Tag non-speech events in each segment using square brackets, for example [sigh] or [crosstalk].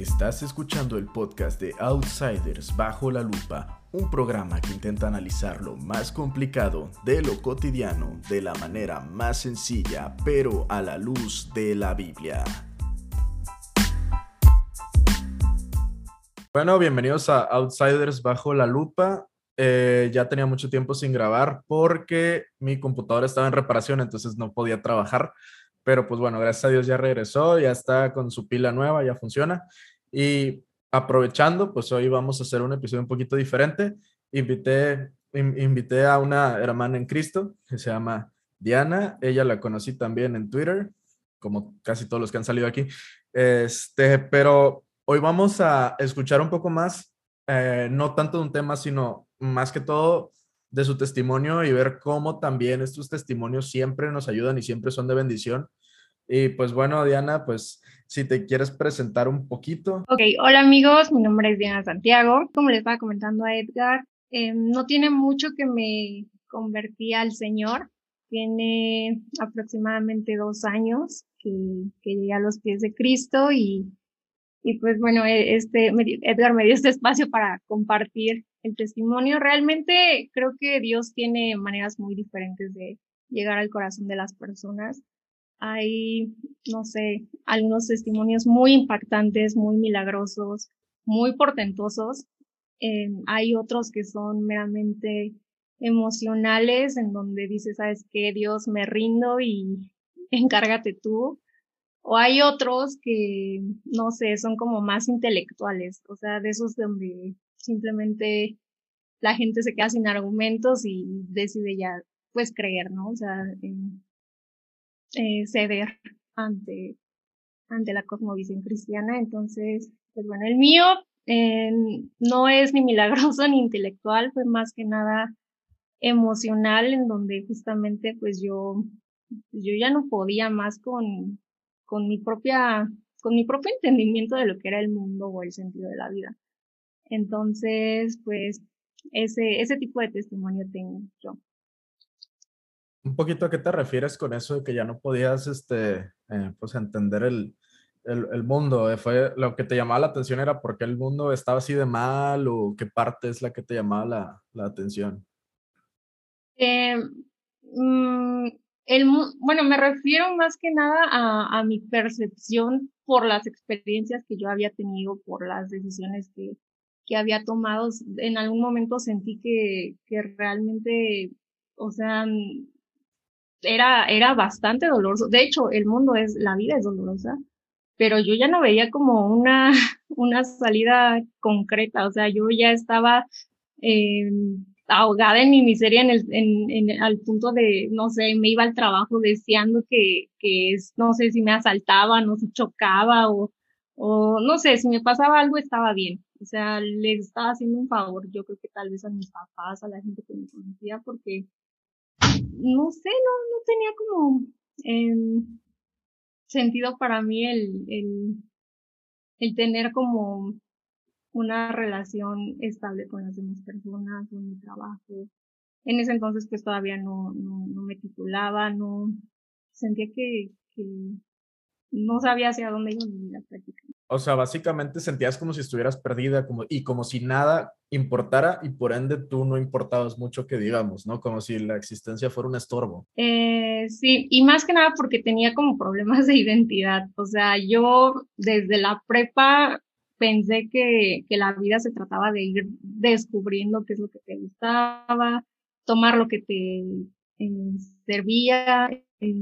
Estás escuchando el podcast de Outsiders Bajo la Lupa, un programa que intenta analizar lo más complicado de lo cotidiano de la manera más sencilla, pero a la luz de la Biblia. Bueno, bienvenidos a Outsiders Bajo la Lupa. Eh, ya tenía mucho tiempo sin grabar porque mi computadora estaba en reparación, entonces no podía trabajar. Pero pues bueno, gracias a Dios ya regresó, ya está con su pila nueva, ya funciona. Y aprovechando, pues hoy vamos a hacer un episodio un poquito diferente. Invité, invité a una hermana en Cristo que se llama Diana. Ella la conocí también en Twitter, como casi todos los que han salido aquí. Este, pero hoy vamos a escuchar un poco más, eh, no tanto de un tema, sino más que todo de su testimonio y ver cómo también estos testimonios siempre nos ayudan y siempre son de bendición. Y pues bueno, Diana, pues si te quieres presentar un poquito. Ok, hola amigos, mi nombre es Diana Santiago. Como les estaba comentando a Edgar, eh, no tiene mucho que me convertí al Señor. Tiene aproximadamente dos años que, que llegué a los pies de Cristo y, y pues bueno, e, este, Edgar me dio este espacio para compartir el testimonio. Realmente creo que Dios tiene maneras muy diferentes de llegar al corazón de las personas hay, no sé, algunos testimonios muy impactantes, muy milagrosos, muy portentosos. Eh, hay otros que son meramente emocionales, en donde dices, sabes qué, Dios, me rindo y [laughs] encárgate tú. O hay otros que, no sé, son como más intelectuales, o sea, de esos donde simplemente la gente se queda sin argumentos y decide ya, pues, creer, ¿no? O sea, ceder ante, ante la cosmovisión cristiana. Entonces, pues bueno, el mío eh, no es ni milagroso [laughs] ni intelectual, fue más que nada emocional, en donde justamente pues yo, yo ya no podía más con, con mi propia, con mi propio entendimiento de lo que era el mundo o el sentido de la vida. Entonces, pues, ese, ese tipo de testimonio tengo yo un poquito a qué te refieres con eso de que ya no podías, este, eh, pues entender el, el, mundo. Eh, fue lo que te llamaba la atención era por qué el mundo estaba así de mal o qué parte es la que te llamaba la, la atención. Eh, mm, el, bueno, me refiero más que nada a, a, mi percepción por las experiencias que yo había tenido, por las decisiones que, que había tomado. En algún momento sentí que, que realmente, o sea, era, era bastante doloroso. De hecho, el mundo es, la vida es dolorosa, pero yo ya no veía como una, [laughs] una salida concreta. O sea, yo ya estaba eh, ahogada en mi miseria en el, en, en, al punto de, no sé, me iba al trabajo deseando que, que no sé si me asaltaban o si chocaba o, o no sé, si me pasaba algo estaba bien. O sea, les estaba haciendo un favor, yo creo que tal vez a mis papás, a la gente que me conocía, porque no sé, no, no tenía como eh, sentido para mí el, el, el tener como una relación estable con las demás personas, con mi trabajo. En ese entonces pues todavía no, no, no me titulaba, no sentía que, que no sabía hacia dónde iba mi vida prácticamente. O sea, básicamente sentías como si estuvieras perdida como, y como si nada importara y por ende tú no importabas mucho que digamos, ¿no? Como si la existencia fuera un estorbo. Eh, sí, y más que nada porque tenía como problemas de identidad. O sea, yo desde la prepa pensé que, que la vida se trataba de ir descubriendo qué es lo que te gustaba, tomar lo que te eh, servía, eh,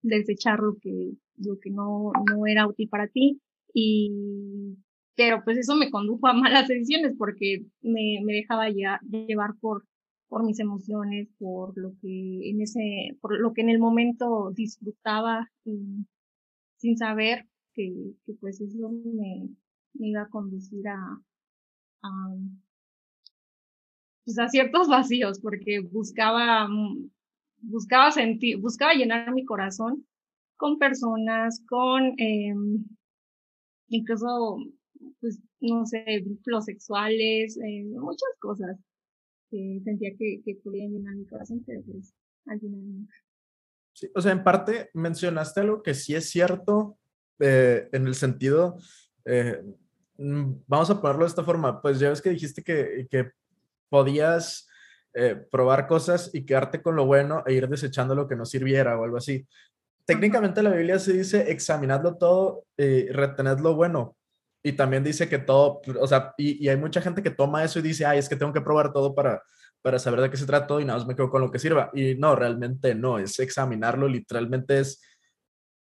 desechar lo que, lo que no, no era útil para ti y, pero pues eso me condujo a malas decisiones porque me, me dejaba llevar por, por mis emociones, por lo que en ese, por lo que en el momento disfrutaba y, sin saber que, que pues eso me, me iba a conducir a, a, pues a ciertos [laughs] vacíos porque buscaba, buscaba sentir, buscaba llenar mi corazón con personas, con eh, incluso, pues, no sé, vínculos sexuales, eh, muchas cosas que sentía que, que podían llenar mi corazón, pero pues al final nunca. Sí, o sea, en parte mencionaste algo que sí es cierto eh, en el sentido eh, mm, vamos a ponerlo de esta forma, pues ya ves que dijiste que, que podías eh, probar cosas y quedarte con lo bueno e ir desechando lo que no sirviera o algo así. Técnicamente la Biblia se dice examinadlo todo y retened lo bueno. Y también dice que todo, o sea, y, y, hay mucha gente que toma eso y dice, ay, es que tengo que probar todo para, para saber de qué se trata y nada más me quedo con lo que sirva. Y no, realmente no, es examinarlo, literalmente es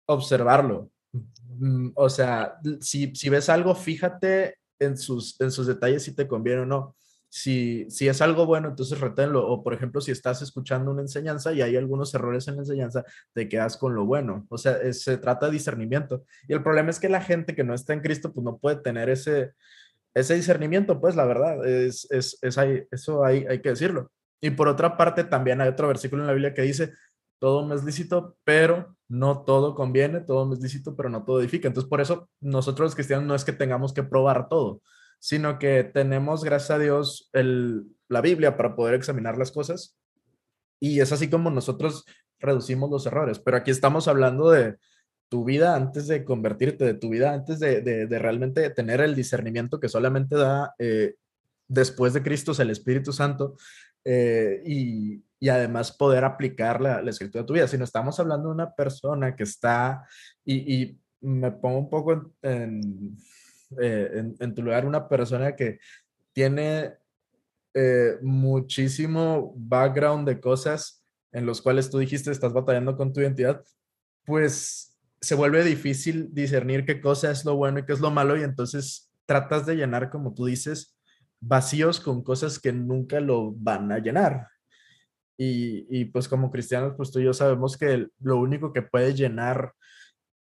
observarlo. Mm, o sea, si, si ves algo, fíjate en sus, en sus detalles si te conviene o no si, si es algo bueno, entonces reténlo. O, por ejemplo, si estás escuchando una enseñanza y hay algunos errores en la enseñanza, te quedas con lo bueno. O sea, se trata de discernimiento. Y el problema es que la gente que no está en Cristo, pues no puede tener ese, ese discernimiento, pues la verdad, es, es, es ahí, eso hay, hay que decirlo. Y por otra parte, también hay otro versículo en la Biblia que dice, todo me es lícito, pero no todo conviene, todo me es lícito, pero no todo edifica. Entonces, por eso nosotros los cristianos no es que tengamos que probar todo, sino que tenemos, gracias a Dios, el, la Biblia para poder examinar las cosas. Y es así como nosotros reducimos los errores. Pero aquí estamos hablando de tu vida antes de convertirte, de tu vida antes de, de, realmente tener el discernimiento que solamente da eh, después de Cristo el Espíritu Santo eh, y, y, además poder aplicar la, la, escritura a tu vida. Si no estamos hablando de una persona que está, y, y me pongo un poco en, en eh, en, tu lugar una persona que tiene eh, muchísimo background de cosas en los cuales tú dijiste estás batallando con tu identidad, pues se vuelve difícil discernir qué cosa es lo bueno y qué es lo malo y entonces tratas de llenar, como tú dices, vacíos con cosas que nunca lo van a llenar. Y, y, pues como cristianos, pues tú y yo sabemos que lo único que puede llenar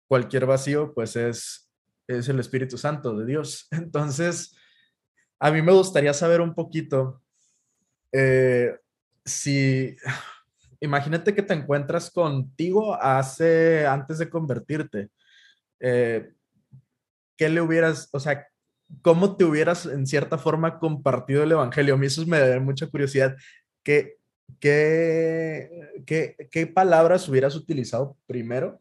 cualquier vacío, pues es es el Espíritu Santo de Dios. [laughs] Entonces, a mí me gustaría saber un poquito eh, si, [sighs] imagínate que te encuentras contigo hace, antes de convertirte, eh, ¿qué le hubieras, o sea, cómo te hubieras en cierta forma compartido el Evangelio? A mí eso me da mucha curiosidad. ¿Qué, qué, qué, qué palabras hubieras utilizado primero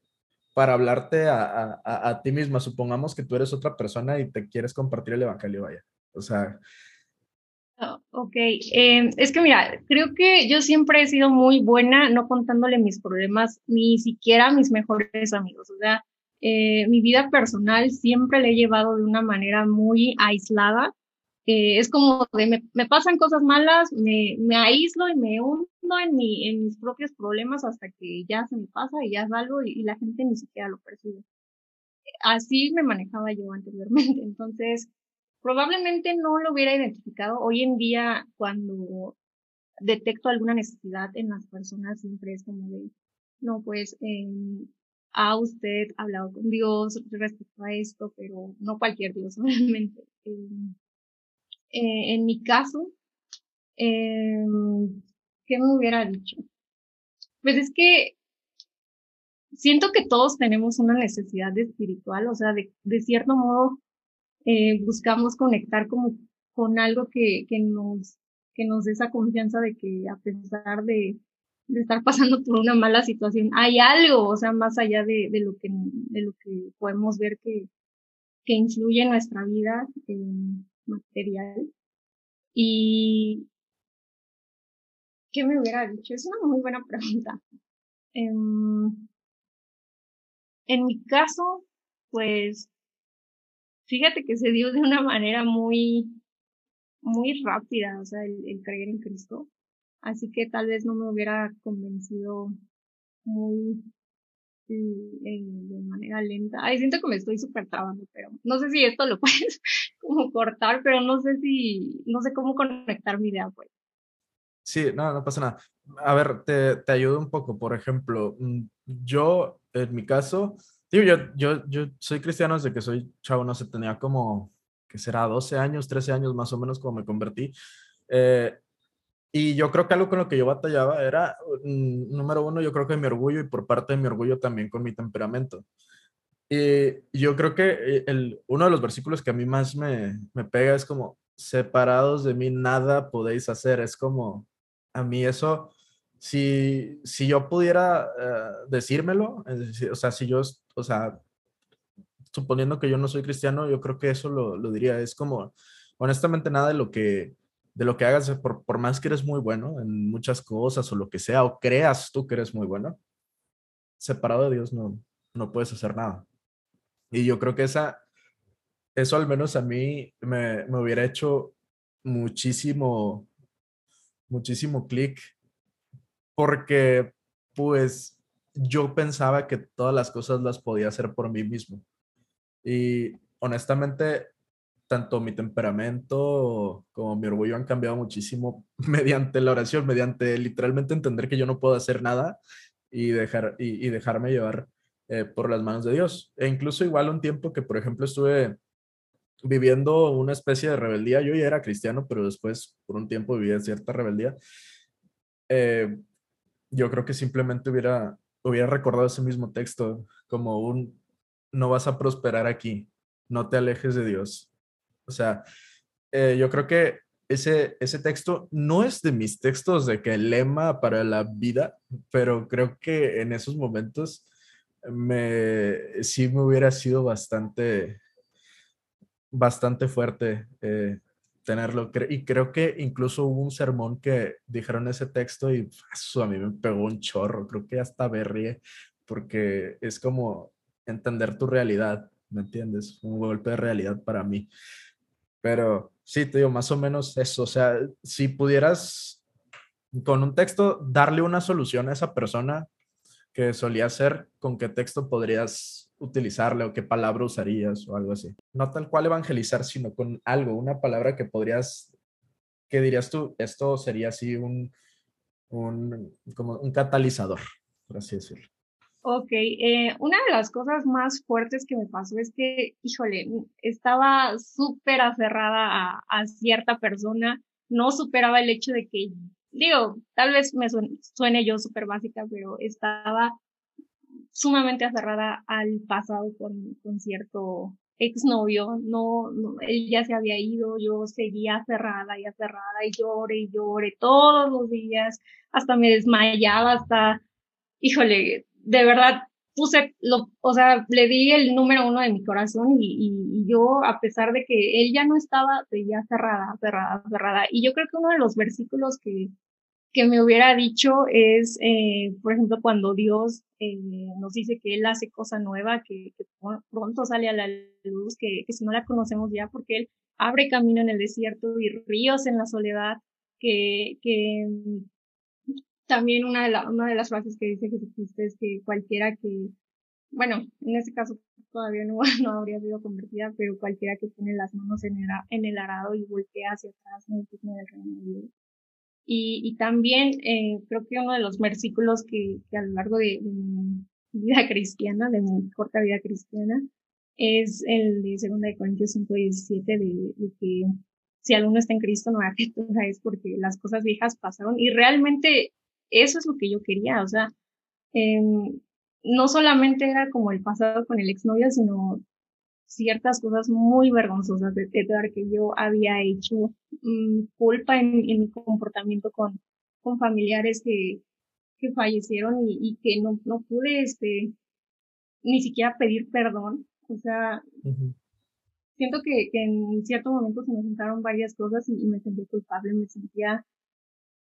para hablarte a, a, a, ti misma. Supongamos que tú eres otra persona y te quieres compartir el Evangelio, vaya. O sea... Oh, ok, eh, es que mira, creo que yo siempre he sido muy buena no contándole mis problemas ni siquiera a mis mejores amigos. O sea, eh, mi vida personal siempre la he llevado de una manera muy aislada es como de me, me, pasan cosas malas, me, me aíslo y me hundo en, mi, en mis propios problemas hasta que ya se me pasa y ya salgo y, y la gente ni siquiera lo percibe. Así me manejaba yo anteriormente. [laughs] Entonces, probablemente no lo hubiera identificado. Hoy en día, cuando detecto alguna necesidad en las personas, siempre es como de, no, pues, eh, ha usted hablado con Dios respecto a esto, pero no cualquier Dios, [laughs] obviamente. Eh, eh, en mi caso, eh, ¿qué me hubiera dicho? Pues es que siento que todos tenemos una necesidad espiritual, o sea, de, de cierto modo eh, buscamos conectar como con algo que, que nos que nos dé esa confianza de que a pesar de, estar pasando por una mala situación, hay algo, o sea, más allá de, de lo que de lo que podemos ver que, que influye en nuestra vida. Eh, material. Y, ¿qué me hubiera dicho? Es una muy buena pregunta. En, en mi caso, pues, fíjate que se dio de una manera muy, muy rápida, o sea, el, creer en Cristo. Así que tal vez no me hubiera convencido muy de manera lenta. Ay, siento que me estoy súper trabando, pero no sé si esto lo [laughs] puedes como cortar, pero no sé si, no sé cómo conectar mi idea, pues. Sí, no, no pasa nada. A ver, te, te ayudo un poco. Por ejemplo, mm, yo, en mi caso, digo, yo, yo, yo soy cristiano desde que soy chavo, no sé, tenía como, que será 12 años, 13 años más o menos como me convertí. Eh, y yo creo que algo con lo que yo batallaba era, mm, número uno, yo creo que mi orgullo y por parte de mi orgullo también con mi temperamento. Y yo creo que eh, el, uno de los versículos que a mí más me, me pega es como, separados de mí nada podéis hacer. Es como, a mí eso, si, si yo pudiera uh, decírmelo, o sea, si yo, o sea, suponiendo que yo no soy cristiano, yo creo que eso lo, lo diría. Es como, honestamente, nada de lo que, de lo que hagas, por, por más que eres muy bueno en muchas cosas o lo que sea, o creas tú que eres muy bueno, separado de Dios no, no puedes hacer nada. Y yo creo que esa, eso al menos a mí me, me hubiera hecho muchísimo, muchísimo clic, porque pues yo pensaba que todas las cosas las podía hacer por mí mismo. Y honestamente, tanto mi temperamento como mi orgullo han cambiado muchísimo [laughs] mediante la oración, mediante literalmente entender que yo no puedo hacer nada y, dejar, y, dejarme llevar eh, por las manos de Dios. E incluso igual un tiempo que, por ejemplo, estuve viviendo una especie de rebeldía. Yo ya era cristiano, pero después por un tiempo vivía cierta rebeldía. Eh, yo creo que simplemente hubiera, hubiera recordado ese mismo texto como un, no vas a prosperar aquí, no te alejes de Dios. O sea, eh, yo creo que ese, ese texto no es de mis textos de que el lema para la vida, pero creo que en esos momentos me, sí me hubiera sido bastante, bastante fuerte eh, tenerlo. Y creo que incluso hubo un sermón que dijeron ese texto y eso a mí me pegó un chorro. Creo que hasta berríe porque es como entender tu realidad, ¿me entiendes? Un golpe de realidad para mí. Pero sí, te digo, más o menos eso. O sea, si pudieras con un texto darle una solución a esa persona que solía ser, ¿con qué texto podrías utilizarle o qué palabra usarías o algo así. No tal cual evangelizar, sino con algo, una palabra que podrías, que dirías tú, esto sería así un, un, como un catalizador, por así decirlo. Ok, eh, una de las cosas más fuertes que me pasó es que, híjole, estaba súper aferrada a, cierta persona, no superaba el hecho de que, digo, tal vez me suene, suene yo súper básica, pero estaba sumamente aferrada al pasado con, con cierto exnovio, no, no, él ya se había ido, yo seguía aferrada y aferrada y lloré y lloré todos los días, hasta me desmayaba, hasta, híjole, de verdad puse, lo, o sea, le di el número uno de mi corazón y, y, yo, a pesar de que él ya no estaba, seguía aferrada, aferrada, aferrada. Y yo creo que uno de los versículos que, que me hubiera dicho es, eh, por ejemplo, cuando Dios eh, nos dice que Él hace cosa nueva, que, que, pronto sale a la luz, que, que si no la conocemos ya, porque Él abre camino en el desierto y ríos en la soledad, que, que también una de, las frases que dice Jesucristo es que cualquiera que, bueno, en ese caso todavía no, [laughs] habría sido convertida, pero cualquiera que pone las manos en el, arado y voltea hacia atrás no es digno del reino de Dios. Y, y también eh, creo que uno de los versículos que, a lo largo de, mi vida cristiana, de mi corta vida cristiana, es el de 2 de Corintios 5, 17, de, que si alguno está en Cristo, no criatura es [laughs] porque las cosas viejas pasaron. Y realmente eso es lo que yo quería, o sea, eh, no solamente era como el pasado con el exnovio, sino ciertas cosas muy vergonzosas de Edgar que yo había hecho, mmm, culpa en, en, mi comportamiento con, con familiares que, que fallecieron y, y, que no, no pude, este, ni siquiera pedir perdón. O sea, uh -huh. siento que, que, en cierto momento se me juntaron varias cosas y, y me sentí culpable, me sentía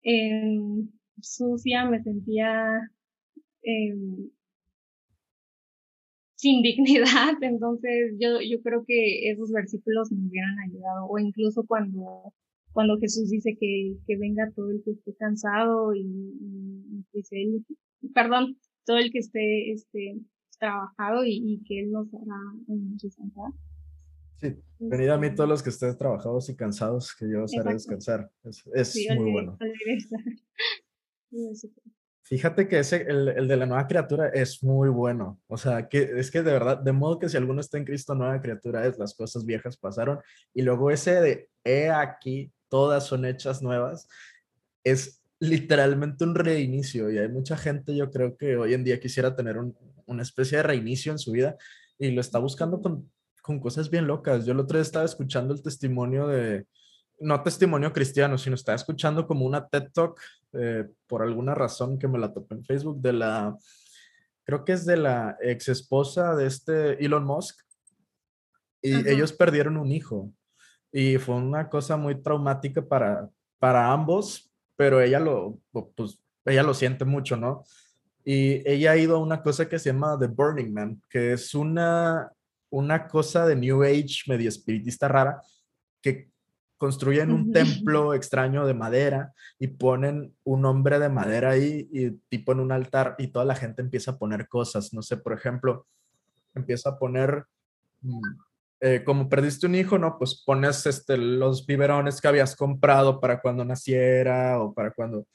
eh, sucia, me sentía eh, sin dignidad. [laughs] Entonces yo, yo creo que esos versículos me hubieran ayudado. O incluso cuando, cuando Jesús dice que, que venga todo el que esté cansado y, y pues él, perdón, todo el que esté, este, trabajado y, y que él nos hará descansar. Sí, venid a mí todos los que estés trabajados y cansados, que yo os haré descansar. Es, es sí, muy bueno. Fíjate que ese, el, el, de la nueva criatura es muy bueno. O sea, que es que de verdad, de modo que si alguno está en Cristo, nueva criatura es, las cosas viejas pasaron. Y luego ese de, he aquí, todas son hechas nuevas, es literalmente un reinicio. Y hay mucha gente, yo creo que hoy en día quisiera tener un, una especie de reinicio en su vida y lo está buscando con, con cosas bien locas. Yo el otro día estaba escuchando el testimonio de, no testimonio cristiano, sino estaba escuchando como una TED Talk eh, por alguna razón que me la topé en Facebook, de la, creo que es de la ex esposa de este Elon Musk, y ellos perdieron un hijo y fue una cosa muy traumática para, para ambos, pero ella lo, pues, ella lo siente mucho, ¿no? Y ella ha ido a una cosa que se llama The Burning Man, que es una, una cosa de New Age medio espiritista rara, que construyen un templo extraño de madera y ponen un hombre de madera ahí y tipo en un altar y toda la gente empieza a poner cosas, no sé, por ejemplo, empieza a poner, mm, eh, como perdiste un hijo, ¿no? Pues pones este, los biberones que habías comprado para cuando naciera o para cuando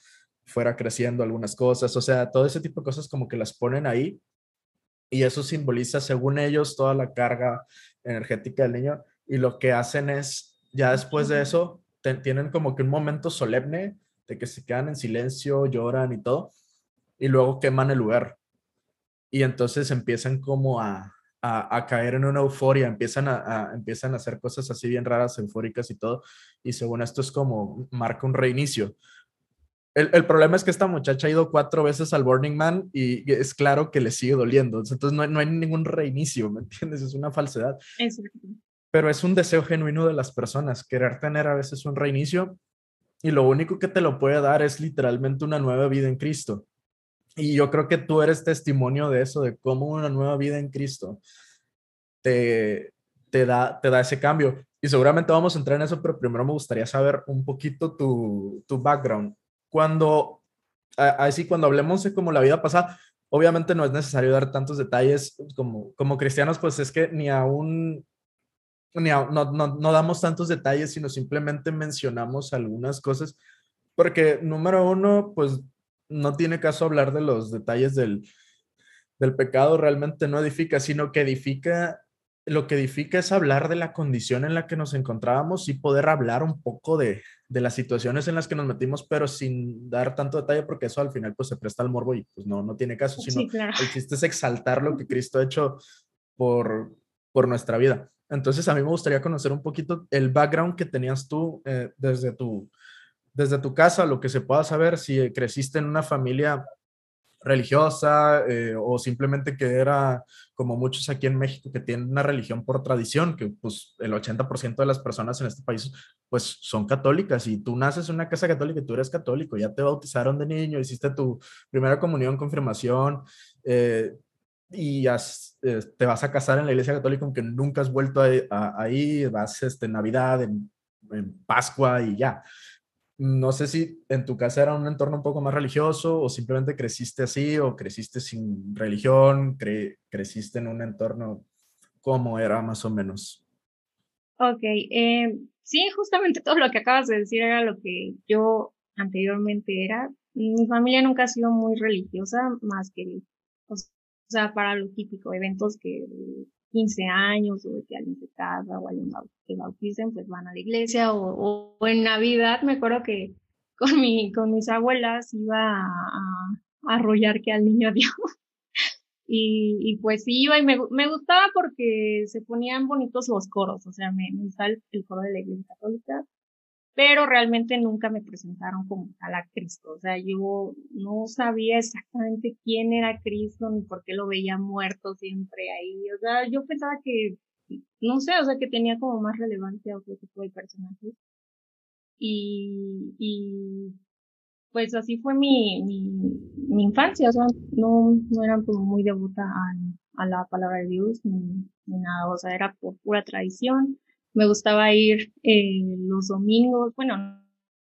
fuera creciendo algunas cosas, o sea, todo ese tipo de cosas como que las ponen ahí y eso simboliza, según ellos, toda la carga energética del niño y lo que hacen es, ya después de eso, tienen como que un momento solemne de que se quedan en silencio, lloran y todo, y luego queman el lugar. Y entonces empiezan como a, a, caer en una euforia, empiezan a, empiezan a hacer cosas así bien raras, eufóricas y todo, y según esto es como marca un reinicio. El, el, problema es que esta muchacha ha ido cuatro veces al Burning Man y es claro que le sigue doliendo. Entonces no, no hay ningún reinicio, ¿me entiendes? Es una falsedad. Pero es un deseo genuino de las personas, querer tener a veces un reinicio y lo único que te lo puede dar es literalmente una nueva vida en Cristo. Y yo creo que tú eres testimonio de eso, de cómo una nueva vida en Cristo te, te, da, te da ese cambio. Y seguramente vamos a entrar en eso, pero primero me gustaría saber un poquito tu, tu background cuando, así cuando hablemos de como la vida pasada, obviamente no es necesario dar tantos detalles como, como cristianos, pues es que ni aún, ni no, no, no damos tantos detalles, sino simplemente mencionamos algunas cosas, porque número uno, pues no tiene caso hablar de los detalles del, del pecado, realmente no edifica, sino que edifica lo que edifica es hablar de la condición en la que nos encontrábamos y poder hablar un poco de, de, las situaciones en las que nos metimos, pero sin dar tanto detalle, porque eso al final pues se presta al morbo y pues no, no tiene caso, sino el chiste es exaltar lo que Cristo ha hecho por, por nuestra vida. Entonces a mí me gustaría conocer un poquito el background que tenías tú eh, desde, tu, desde tu casa, lo que se pueda saber, si creciste en una familia religiosa eh, o simplemente que era como muchos aquí en México que tienen una religión por tradición, que pues el 80% de las personas en este país pues son católicas y tú naces en una casa católica y tú eres católico, ya te bautizaron de niño, hiciste tu primera comunión, confirmación eh, y eh, te vas a casar en la iglesia católica aunque nunca has vuelto ahí, vas este, en Navidad, en, Pascua y ya no sé si en tu casa era un entorno un poco más religioso o simplemente creciste así o creciste sin religión, creciste en un entorno como era más o menos. Ok, eh, sí, justamente [laughs] todo lo que acabas de decir era lo que yo anteriormente era. Mi familia nunca ha sido muy religiosa, más que, o sea, para lo típico, eventos que 15 años o de que alguien se casa o alguien que bauticen, pues van a la iglesia o, en Navidad me acuerdo que con mi, con mis abuelas iba a, arrollar que al niño Dios. [laughs] y, y pues iba y me, me gustaba porque se ponían bonitos los coros, o sea, me, me gustaba el coro de la iglesia católica pero realmente nunca me presentaron como tal a Cristo. O sea, yo no sabía exactamente quién era Cristo ni por qué lo veía muerto siempre ahí. O sea, yo pensaba que, no sé, o sea, que tenía como más relevancia otro tipo de personajes. Y, y pues así fue mi, mi, mi infancia, o sea, no, no era como muy devota a, a la palabra de Dios ni, ni nada, o sea, era por pura tradición me gustaba ir eh, los domingos, bueno,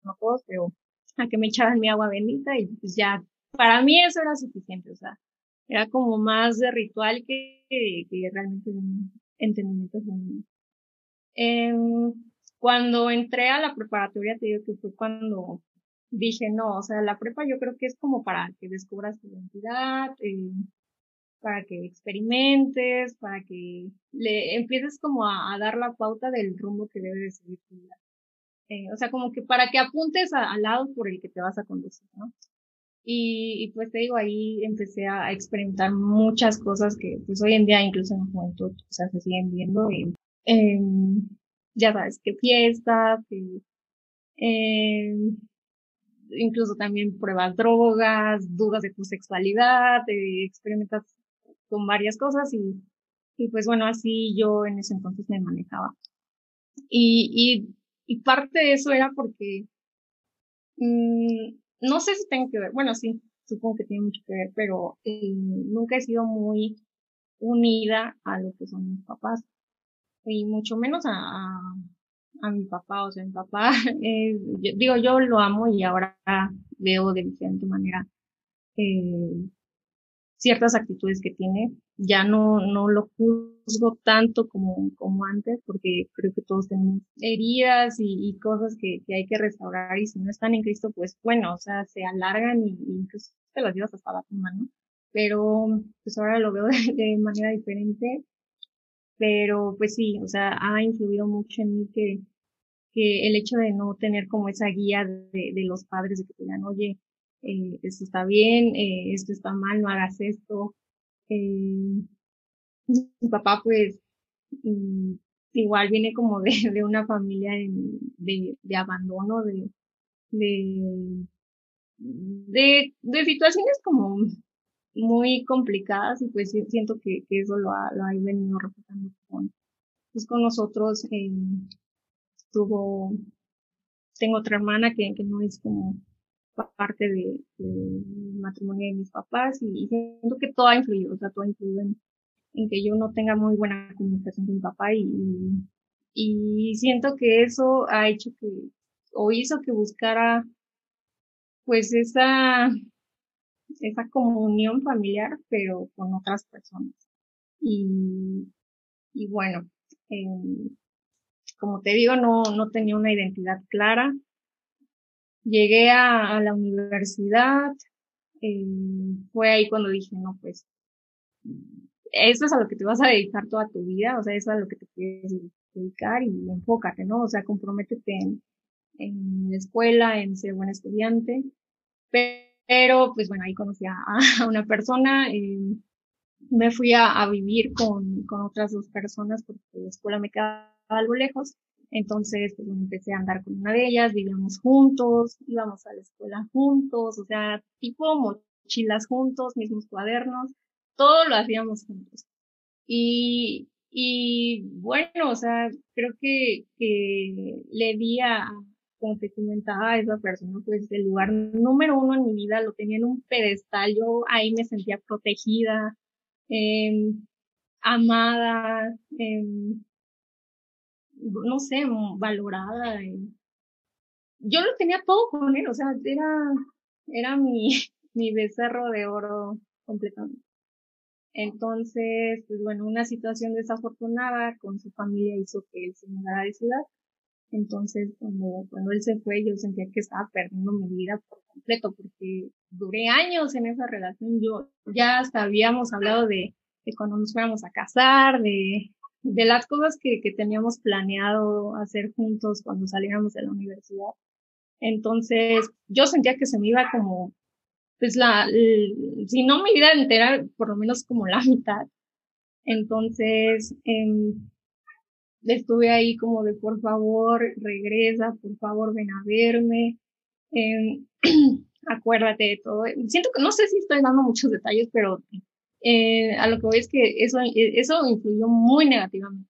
no todos, pero a que me echaran mi agua bendita y pues ya, para mí eso era suficiente, o sea, era como más de ritual que, que realmente un entendimiento. Eh, cuando entré a la preparatoria, te digo que fue cuando dije, no, o sea, la prepa yo creo que es como para que descubras tu identidad, eh, para que experimentes, para que le empieces como a, dar la pauta del rumbo que debe de seguir tu vida. Eh, o sea, como que para que apuntes al lado por el que te vas a conducir, ¿no? Y, pues te digo, ahí empecé a experimentar muchas cosas que pues hoy en día incluso en la juventud o sea, se siguen viendo. Y, em, ya sabes, que fiestas, que, em, incluso también pruebas drogas, dudas de tu sexualidad, experimentas con varias cosas y, Y pues bueno, así yo en ese entonces me manejaba. Y, y, y parte de eso era porque, mmm, no sé si tengo que ver, bueno, sí, supongo que tiene mucho que ver, pero eh, nunca he sido muy unida a lo que son mis papás. Y mucho menos a, a, mi papá, o sea, mi papá, [laughs] eh, digo, yo lo amo y ahora veo de diferente manera eh, ciertas actitudes que tiene. Ya no, no lo juzgo tanto como, como antes, porque creo que todos tenemos heridas y, cosas que, que, hay que restaurar y si no están en Cristo, pues bueno, o sea, se alargan y, incluso te las llevas hasta la tumba, ¿no? Pero pues ahora lo veo [laughs] de, manera diferente. Pero pues sí, o sea, ha influido mucho en mí que, que el hecho de no tener como esa guía de, de los padres de que te digan, oye, eh, esto está bien, eh, esto está mal, no hagas esto. Eh, mi papá pues mm, igual viene como de, una familia de, abandono, de, de, situaciones como muy complicadas y pues siento que, eso lo ha, lo ha venido reflejando con, pues con nosotros. Eh, estuvo, tengo otra hermana que no es como parte de, matrimonio de mis papás y, siento que todo ha influido, o sea, todo ha influido en, que yo no tenga muy buena comunicación con mi papá y, y siento que eso ha hecho que, o hizo que buscara pues esa, esa comunión familiar, pero con otras personas. Y, y bueno, eh, como te digo, no, no tenía una identidad clara, Llegué a, la universidad, eh, fue ahí cuando dije, no, pues, eso es a lo que te vas a dedicar toda tu vida, o sea, eso es a lo que te quieres dedicar y enfócate, ¿no? O sea, comprométete en, en la escuela, en ser buen estudiante. Pero, pues bueno, ahí conocí a, una persona, eh, me fui a, a vivir con, con otras dos personas porque la escuela me quedaba algo lejos entonces, pues empecé a andar con una de ellas, vivíamos juntos, íbamos a la escuela juntos, o sea, tipo mochilas juntos, mismos cuadernos, todo lo hacíamos juntos. Y, y bueno, o sea, creo que, que le di a, como te comentaba, a esa persona, pues el lugar número uno en mi vida lo tenía en un pedestal, yo ahí me sentía protegida, eh, amada, eh, no sé, valorada. Yo lo tenía todo con él, o sea, era, era mi, [laughs] mi becerro de oro completamente. Entonces, pues bueno, una situación desafortunada con su familia hizo que él se mudara de ciudad. Entonces, cuando, cuando él se fue, yo sentía que estaba perdiendo mi vida por completo, porque duré años en esa relación. Yo ya hasta habíamos hablado de, de cuando nos fuéramos a casar, de, de las cosas que, que teníamos planeado hacer juntos cuando saliéramos de la universidad. Entonces, yo sentía que se me iba como, pues la, si no mi vida entera, por lo menos como la [laughs] mitad. Entonces, eh, estuve ahí como de por favor, regresa, por favor, ven a verme, eh, [clears throat] acuérdate de todo. Siento que no sé si estoy dando muchos detalles, pero eh, a lo que voy es que eso, eh, eso influyó muy negativamente.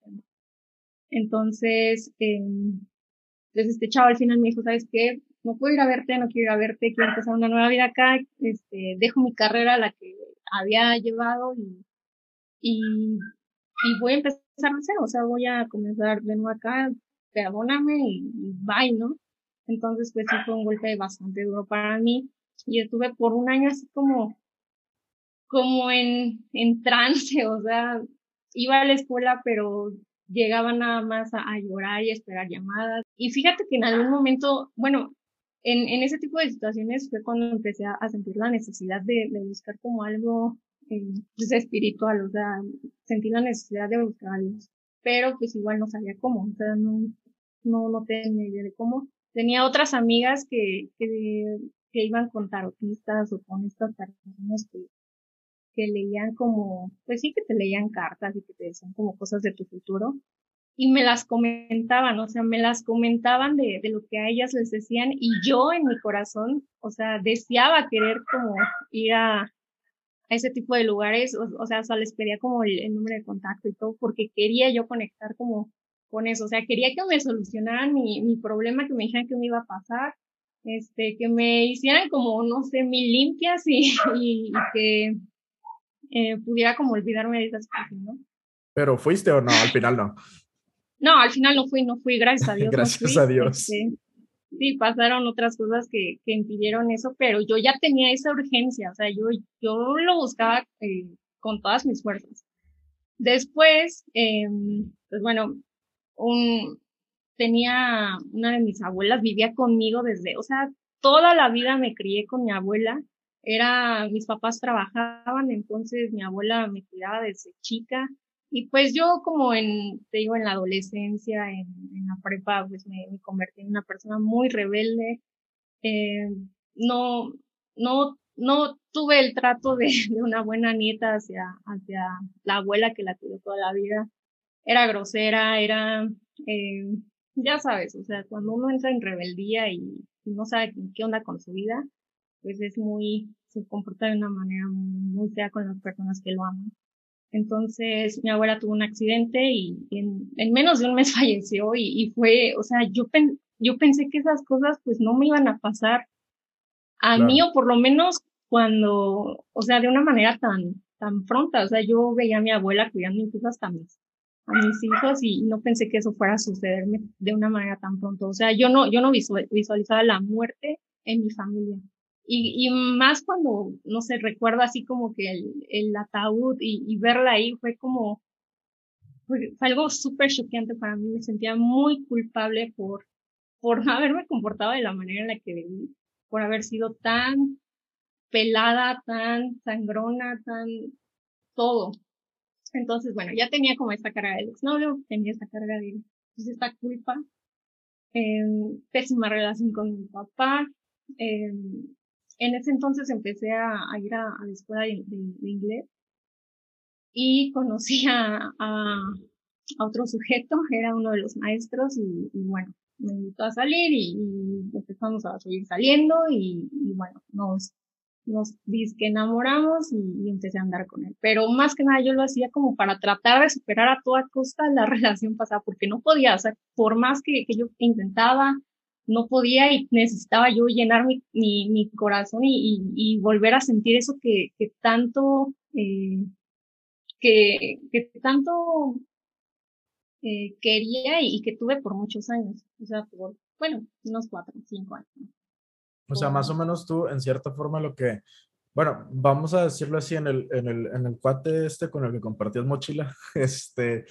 Entonces, eh, este chavo al final me dijo, ¿sabes qué? No puedo ir a verte, no quiero ir a verte, quiero empezar una nueva vida acá, este, dejo mi carrera, la que había llevado y, y, y voy a empezar a hacer, o sea, voy a comenzar de nuevo acá, perdóname y, y bye, ¿no? Entonces, pues sí fue un golpe bastante duro para mí y estuve por un año así como como en, trance, o sea, iba a la escuela, pero llegaba nada más a, llorar y esperar llamadas. Y fíjate que en algún momento, bueno, en, ese tipo de situaciones fue cuando empecé a, sentir la necesidad de, de buscar como algo eh, pues, espiritual, o sea, sentí la necesidad de buscar algo. Pero pues igual no sabía cómo, o sea, no, no, no tenía idea de cómo. Tenía otras amigas que, que, que iban con tarotistas o con estas personas que, que leían como, pues sí, que te leían cartas y que te decían como cosas de tu futuro. Y me las comentaban, o sea, me las comentaban de, de lo que a ellas les decían y yo en mi corazón, o sea, deseaba querer como ir a, ese tipo de lugares, o, sea, solo les pedía como el, el, número de contacto y todo, porque quería yo conectar como con eso, o sea, quería que me solucionaran mi, mi problema, que me dijeran que me iba a pasar, este, que me hicieran como, no sé, mil limpias y, y, que eh, pudiera como olvidarme de esas cosas, ¿no? Pero fuiste o no, al final no. [laughs] No, al final no fui, no fui, gracias a [laughs] Dios. gracias a Dios. Este, sí, pasaron otras cosas que, que, impidieron eso, pero yo ya tenía esa urgencia, o sea, yo, yo lo buscaba eh, con todas mis fuerzas. Después, eh, pues bueno, un, tenía una de mis abuelas, vivía conmigo desde, o sea, toda la vida me crié con mi abuela. Era, mis papás trabajaban, entonces mi abuela me cuidaba desde chica. Y pues yo como en, te digo, en la adolescencia, en, la prepa, pues me, convertí en una persona muy rebelde. Eh, no, no, no tuve el trato de, una buena nieta hacia, hacia la abuela que la tuve toda la vida. Era grosera, era, eh, ya sabes, o sea, cuando uno entra en rebeldía y, no sabe qué onda con su vida, pues es muy, se comporta de una manera muy, fea con las personas que lo aman. Entonces, mi abuela tuvo un accidente y, en, menos de un mes [laughs] falleció y, fue, o sea, yo, yo pensé que esas cosas pues no me iban a pasar a mí o por lo menos cuando, o sea, de una manera tan, tan pronta, o sea, yo veía a mi abuela cuidando incluso hasta mis a mis hijos y no pensé que eso fuera a sucederme de una manera tan pronto. O sea, yo no, yo no visualizaba la muerte en mi familia. Y, y más cuando, no sé, recuerdo así como que el, el ataúd y, y verla ahí fue como, fue, algo súper choqueante para mí. Me sentía muy culpable por, por haberme comportado de la manera en la que debí, por haber sido tan pelada, tan sangrona, tan todo. Entonces, bueno, ya tenía como esta carga del exnovio, tenía esta carga de pues, esta culpa, eh, pésima relación con mi papá. Eh, en ese entonces empecé a, ir a, la escuela de, inglés y conocí a, otro sujeto, era uno de los maestros y, bueno, me invitó a salir y, empezamos a seguir saliendo y, bueno, nos nos que enamoramos y, empecé a andar con él. Pero más que nada yo lo hacía como para tratar de superar a toda costa la [laughs] relación pasada, porque no podía, o sea, por más que, que yo intentaba, no podía y necesitaba yo llenar mi, mi, mi corazón y, y, volver a sentir eso que, que tanto, eh, que, que tanto eh, quería y, que tuve por muchos años, o sea, por, bueno, unos cuatro, cinco años. O sea, más o menos tú, en cierta forma, lo que, bueno, vamos a decirlo así, en el, en el, en el cuate este con el que compartías mochila, [laughs] este,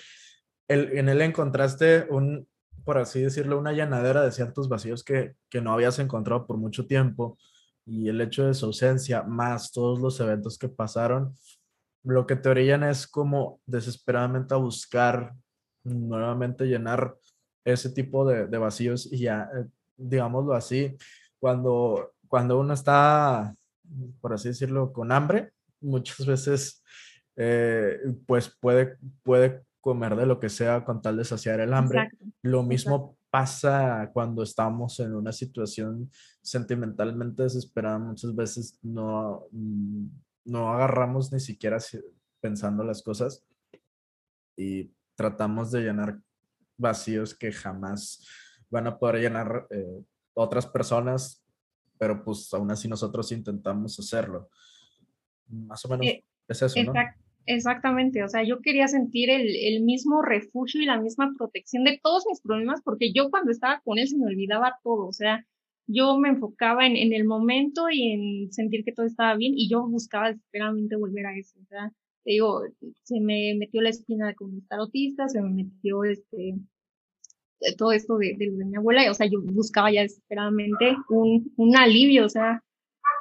el, en él encontraste un, por así decirlo, una llanadera de ciertos vacíos que, que no habías encontrado por mucho tiempo y el hecho de su ausencia, más todos los eventos que pasaron, lo que te orillan es como desesperadamente a buscar nuevamente llenar ese tipo de, de vacíos y ya, eh, digámoslo así, cuando, cuando uno está, por así decirlo, con hambre, muchas veces eh, pues puede, puede comer de lo que sea con tal de saciar el hambre. Lo mismo pasa cuando estamos en una situación sentimentalmente desesperada. Muchas veces no, mm, no agarramos ni siquiera pensando las cosas y tratamos de llenar vacíos que jamás van a poder llenar eh, otras personas, pero pues aún así nosotros intentamos hacerlo. Más o menos eh, es eso, ¿no? Exactamente, o sea, yo quería sentir el, el, mismo refugio y la misma protección de todos mis problemas, porque yo cuando estaba con él se me olvidaba todo, o sea, yo me enfocaba en, en el momento y en sentir que todo estaba bien y yo buscaba desesperadamente volver a eso, o sea, te digo, se me metió la espina de estar autista, se me metió este, todo esto de, de, mi abuela, o sea, yo buscaba ya desesperadamente un, un alivio, o sea,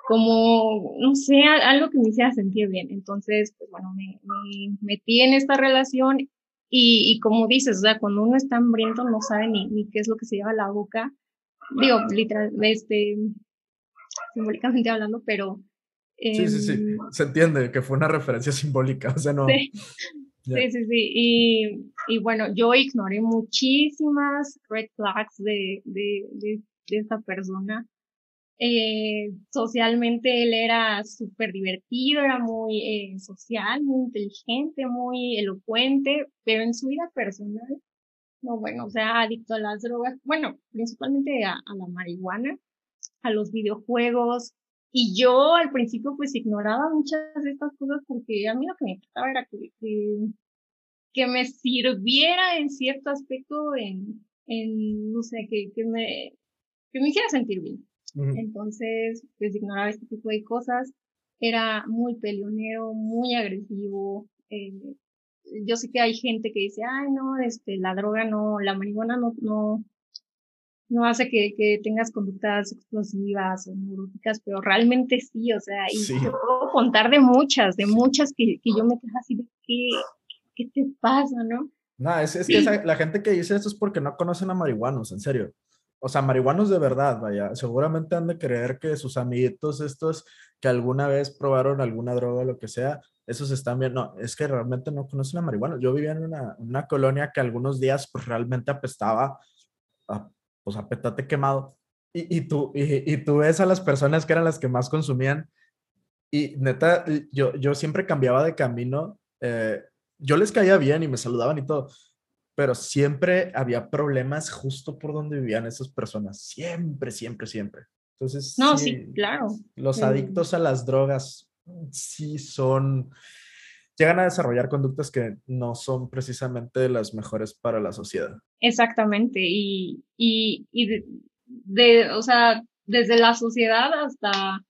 como, no sé, algo que me hiciera sentir bien. Entonces, pues bueno, me, me metí en esta relación y, y, como dices, o sea, cuando uno está hambriento no sabe ni, ni qué es lo que se lleva a la boca. Digo, literal, este, simbólicamente hablando, pero... sí, sí, sí, em, se entiende que fue una referencia [laughs] simbólica, o sea, no... Sí. Sí, sí, sí. Y, y, bueno, yo ignoré muchísimas red flags de, de, de, esta persona. Eh, socialmente él era súper divertido, era muy eh, social, muy inteligente, muy elocuente, pero en su vida personal, no, bueno, o sea, adicto a las drogas, bueno, principalmente a, la marihuana, a los videojuegos, y yo al principio pues ignoraba muchas de estas cosas porque a mí lo que me importaba era que, que, me sirviera en cierto aspecto en, en no sé, que, que me, que me hiciera sentir bien. Entonces, pues ignoraba este tipo de cosas. Era muy peleonero, muy agresivo. Eh, yo sé que hay gente que dice, ay, no, este, la droga no, la marihuana no, no, no hace que, que tengas conductas explosivas o neuróticas, pero realmente sí, o sea, y te puedo contar de muchas, de muchas que, que yo me quedo así de, ¿qué, qué te pasa, no? No, es, es que la gente que dice esto es porque no conocen a marihuanos, en serio o sea, marihuanos de verdad, vaya, seguramente han de creer que sus amiguitos estos que alguna vez probaron alguna droga o lo que sea, esos están bien. No, es que realmente no conocen a marihuana. Yo vivía en una, una colonia que algunos días pues realmente apestaba, a, pues a petate quemado. Y, y tú, y, y, tú ves a las personas que eran las que más consumían y neta, yo, yo siempre cambiaba de camino. Eh, yo les caía bien y me saludaban y todo, pero siempre había problemas justo por donde vivían esas personas, siempre, siempre, siempre. Entonces, no, sí, claro. Los adictos a las drogas sí son, llegan a desarrollar conductas que no son precisamente las mejores para la sociedad. Exactamente, y, y, y de, o sea, desde la sociedad hasta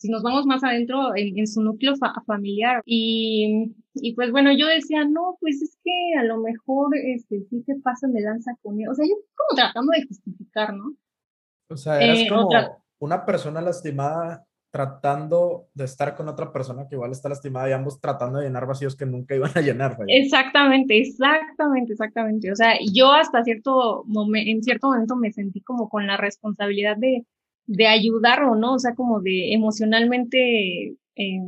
si nos vamos más adentro en, su núcleo familiar. Y, y, pues bueno, yo decía, no, pues es que a lo mejor este, sí se pasa de lanza con él. O sea, yo como tratando de justificar, ¿no? O sea, eras eh, como una persona lastimada tratando de estar con otra persona que igual está lastimada y ambos tratando de llenar vacíos que nunca iban a llenar. Exactamente, exactamente, exactamente. O sea, yo hasta cierto momento, en cierto momento me sentí como con la responsabilidad de, de ayudarlo, ¿no? O sea, como de emocionalmente eh,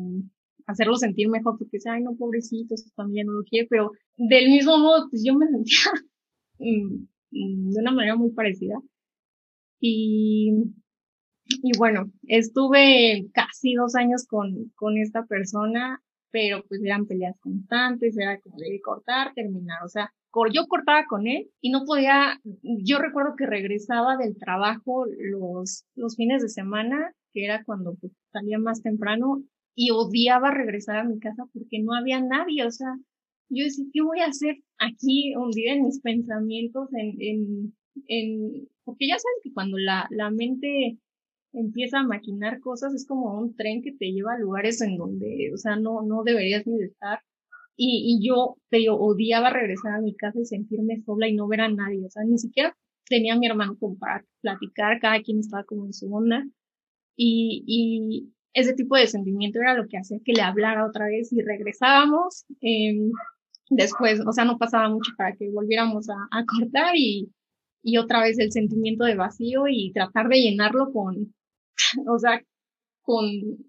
hacerlo sentir mejor, porque dice, ay, no, pobrecito, su familia no lo quiere, pero del mismo modo, pues yo me sentía [laughs] mm, de una manera muy parecida. Y, y bueno, estuve casi dos años con, con esta persona, pero pues eran peleas constantes, era como de cortar, terminar, o sea, yo cortaba con él y no podía, yo recuerdo que regresaba del trabajo los, los fines de semana, que era cuando pues, salía más temprano, y odiaba regresar a mi casa porque no había nadie, o sea, yo decía, ¿qué voy a hacer aquí hundida en mis pensamientos, en, en, en, porque ya sabes que cuando la, la mente empieza a maquinar cosas, es como un tren que te lleva a lugares en donde, o sea, no, no deberías ni de estar. Y, y yo, pero odiaba regresar a mi casa y sentirme sola y no ver a nadie. O sea, ni siquiera tenía a mi hermano como para platicar, cada quien estaba como en su onda. Y, y ese tipo de sentimiento era lo que hacía que le hablara otra vez y regresábamos. Eh, después, o sea, no pasaba mucho para que volviéramos a, a cortar y, y otra vez el sentimiento de vacío y tratar de llenarlo con, [laughs] o sea, con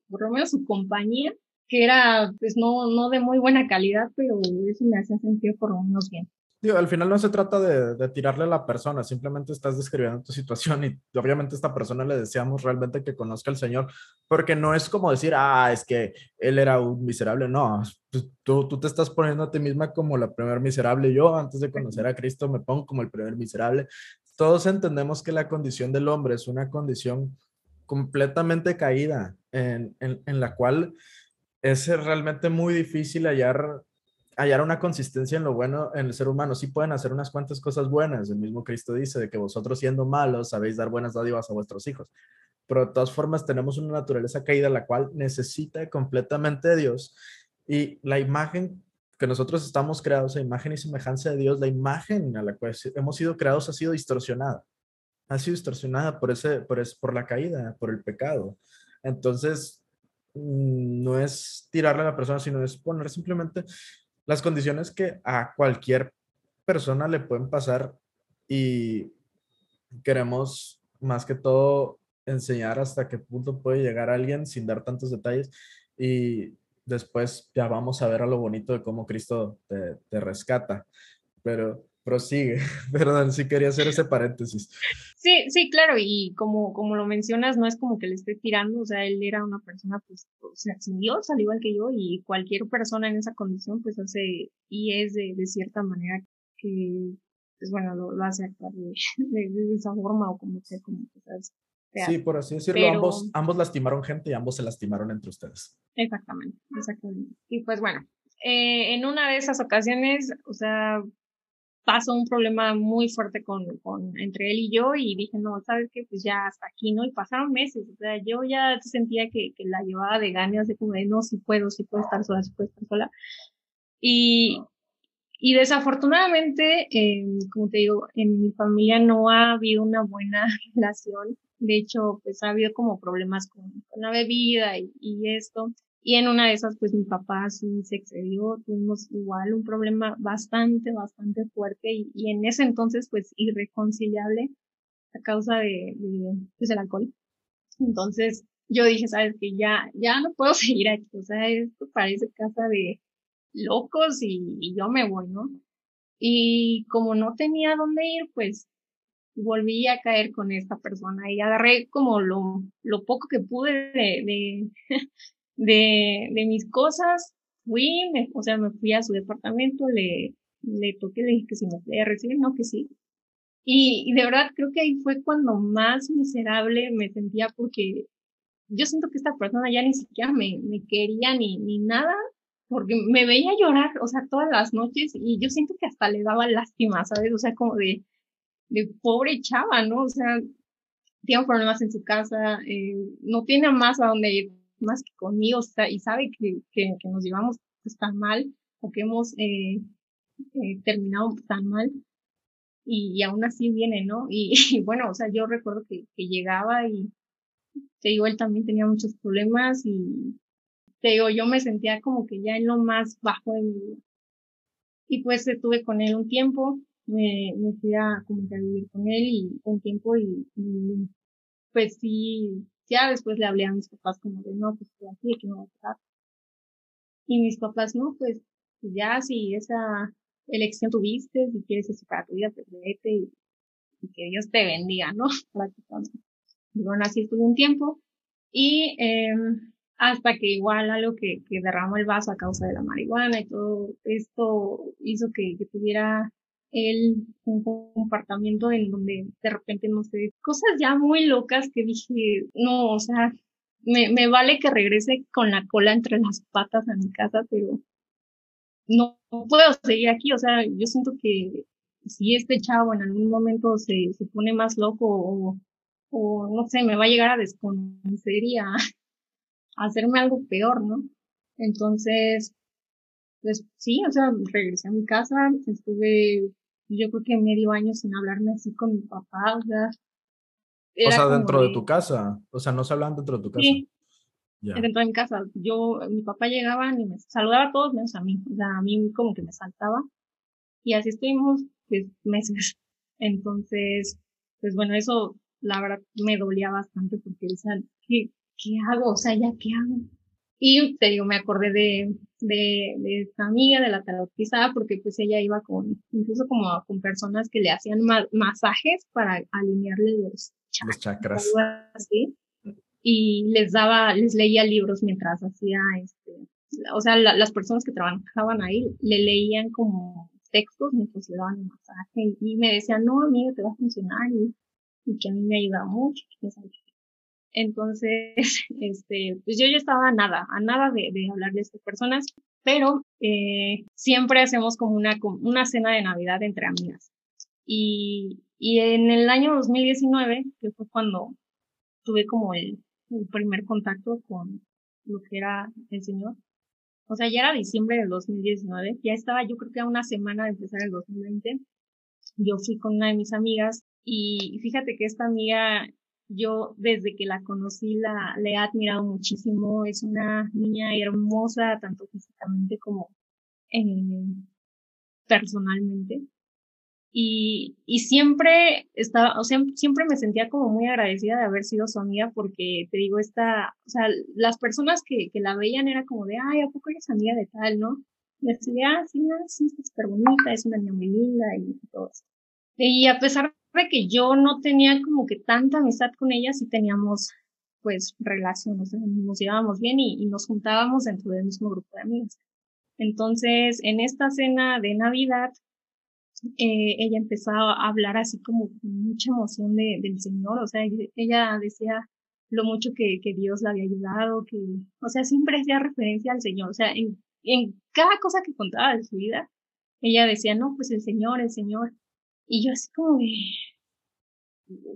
por lo menos su compañía que era pues no, no de muy buena calidad, pero eso me hacía sentir por lo menos bien. Digo, al final no se trata de, de, tirarle a la persona, simplemente estás describiendo tu situación y obviamente a esta persona le deseamos realmente que conozca al Señor, porque no es como decir, ah, es que él era un miserable, no, pues, tú, tú te estás poniendo a ti misma como la primer miserable, yo antes de conocer a Cristo me pongo como el primer miserable. Todos entendemos que la condición del hombre es una condición completamente caída, en, en, en la cual es realmente muy difícil hallar, hallar una consistencia en lo bueno en el ser humano. Sí pueden hacer unas cuantas cosas buenas. El mismo Cristo dice de que vosotros siendo malos sabéis dar buenas dádivas a vuestros hijos. Pero de todas formas tenemos una naturaleza caída la cual necesita completamente de Dios. Y la imagen que nosotros estamos creados, la imagen y semejanza de Dios, la imagen a la cual hemos sido creados ha sido distorsionada. Ha sido distorsionada por, ese, por, ese, por la caída, por el pecado. Entonces, no es tirarle a la persona, sino es poner simplemente las condiciones que a cualquier persona le pueden pasar y queremos más que todo enseñar hasta qué punto puede llegar alguien sin dar tantos detalles y después ya vamos a ver a lo bonito de cómo Cristo te, te rescata. Pero prosigue. [laughs] Perdón, sí quería hacer ese paréntesis. Sí, sí, claro, y como, como lo mencionas, no es como que le esté tirando, o sea, él era una persona, pues, se ascendió, al igual que yo, y cualquier persona en esa condición, pues, hace, y es de, de cierta manera que, pues, bueno, lo, hace actuar [laughs] de, de, esa forma, o como sea, como cosas. Sí, por así decirlo, ambos, ambos lastimaron gente y ambos se lastimaron entre ustedes. Exactamente, exactamente. Y pues bueno, eh, en una de esas ocasiones, o sea, pasó un problema muy fuerte con, con, entre él y yo y dije, no, ¿sabes qué? Pues ya hasta aquí, ¿no? Y pasaron meses, o sea, yo ya sentía que, que la llevaba de ganas, de como de, no, si puedo, si puedo estar sola, si puedo estar sola. Y, y desafortunadamente, eh, como te digo, en mi familia no ha habido una buena [laughs] relación. De hecho, pues ha habido como problemas con, con la bebida y, y esto. Y en una de esas, pues mi papá se excedió, tuvimos igual un problema bastante, bastante fuerte y, y en ese entonces, pues irreconciliable a causa de, de pues, el alcohol. Entonces yo dije, sabes que ya, ya no puedo [laughs] seguir aquí, o sea, esto parece casa de locos y, y yo me voy, ¿no? Y como no tenía dónde ir, pues volví a caer con esta persona y agarré como lo, lo poco que pude de, de, de, de mis cosas, fui, me, o sea, me fui a su departamento, le, le toqué, le dije que si me podía recibir, no, que sí. Y, y de verdad creo que ahí fue cuando más miserable me sentía porque yo siento que esta persona ya ni siquiera me, me quería ni, ni nada, porque me veía llorar, o sea, todas las noches y yo siento que hasta le daba lástima, ¿sabes? O sea, como de, de pobre chava, ¿no? O sea, tiene problemas en su casa, eh, no tiene más a dónde ir más que conmigo y sabe que, que, nos llevamos pues, tan mal o que hemos eh, eh, terminado tan mal y, aún así viene, ¿no? Y, bueno, o sea, yo recuerdo que, que llegaba y te digo, él también tenía muchos problemas y te digo, yo me sentía como que ya en lo más bajo de mi. Y pues estuve con él un tiempo, me, me fui a, como a vivir con él y un tiempo y pues sí, ya después le hablé a mis papás como de, no, pues estoy aquí, que no voy a pasar. Y mis papás, no, pues ya si esa elección tuviste, si quieres eso para tu vida, pues vete y, que Dios te bendiga, ¿no? [laughs] Prácticamente. Bueno, así estuve un tiempo. Y eh, hasta que igual algo que, que derramó el vaso a causa de la marihuana y todo esto hizo que, que tuviera él un comportamiento en donde de repente no sé, cosas ya muy locas que dije, no, o sea, me, me vale que regrese con la cola entre las patas a mi casa, pero no, puedo seguir aquí, o sea, yo siento que si este chavo en algún momento se, se pone más loco o, o no sé, me va a llegar a desconocer y a, a hacerme algo peor, ¿no? Entonces, pues sí, o sea, regresé a mi casa, estuve yo creo que medio año sin hablarme así con mi papá, o sea. O sea, dentro de... tu casa, o sea, no se hablaban dentro de tu casa. Sí, dentro de mi casa. Yo, mi papá llegaba y me saludaba a todos menos a mí, o sea, a mí como que me saltaba. Y así estuvimos, pues, meses. [laughs] Entonces, pues bueno, eso la verdad me dolía bastante porque decía, ¿qué, qué hago? O sea, ¿ya qué hago? Y te digo, me acordé de, de, de esta amiga, de la tarotista, porque pues ella iba con, incluso como con personas que le hacían masajes para alinearle los chakras. Así, y les daba, les leía libros mientras hacía este, o sea, las personas que trabajaban ahí le leían como textos mientras le daban el masaje y me decían, no, amiga, te va a funcionar y, que a mí me ayuda mucho, que entonces, [laughs] este, pues yo ya estaba a nada, a nada de, hablar de estas personas, pero eh, siempre hacemos como una, una cena de Navidad entre amigas. Y, y en el año 2019, que fue cuando tuve como el, el primer contacto con lo que era el Señor, o sea, ya era diciembre del 2019, ya estaba yo creo que a una semana de empezar el 2020, yo fui con una de mis amigas y fíjate que esta amiga yo desde que la conocí la, le he admirado muchísimo. Es una niña hermosa, tanto físicamente como eh, personalmente. Y, y siempre estaba, o sea, siempre me sentía como muy agradecida de haber sido su amiga porque te digo, esta, o sea, las personas que, que la veían era como de, ay, ¿a poco eres amiga de tal, no? Me decía, ah, sí, sí, es súper bonita, es una niña muy linda y todo eso. Y a pesar que yo no tenía como que tanta amistad con ella, sí teníamos pues relaciones, nos llevábamos bien y, nos juntábamos dentro del mismo grupo de amigas. Entonces, en esta cena de Navidad, eh, ella empezaba a hablar así como con mucha emoción de, del Señor, o sea, ella decía lo mucho que, que Dios la había ayudado, que, o sea, siempre hacía referencia al Señor, o sea, en, en cada cosa que contaba de su vida, ella decía, no, pues el Señor, el Señor. Y yo así como de,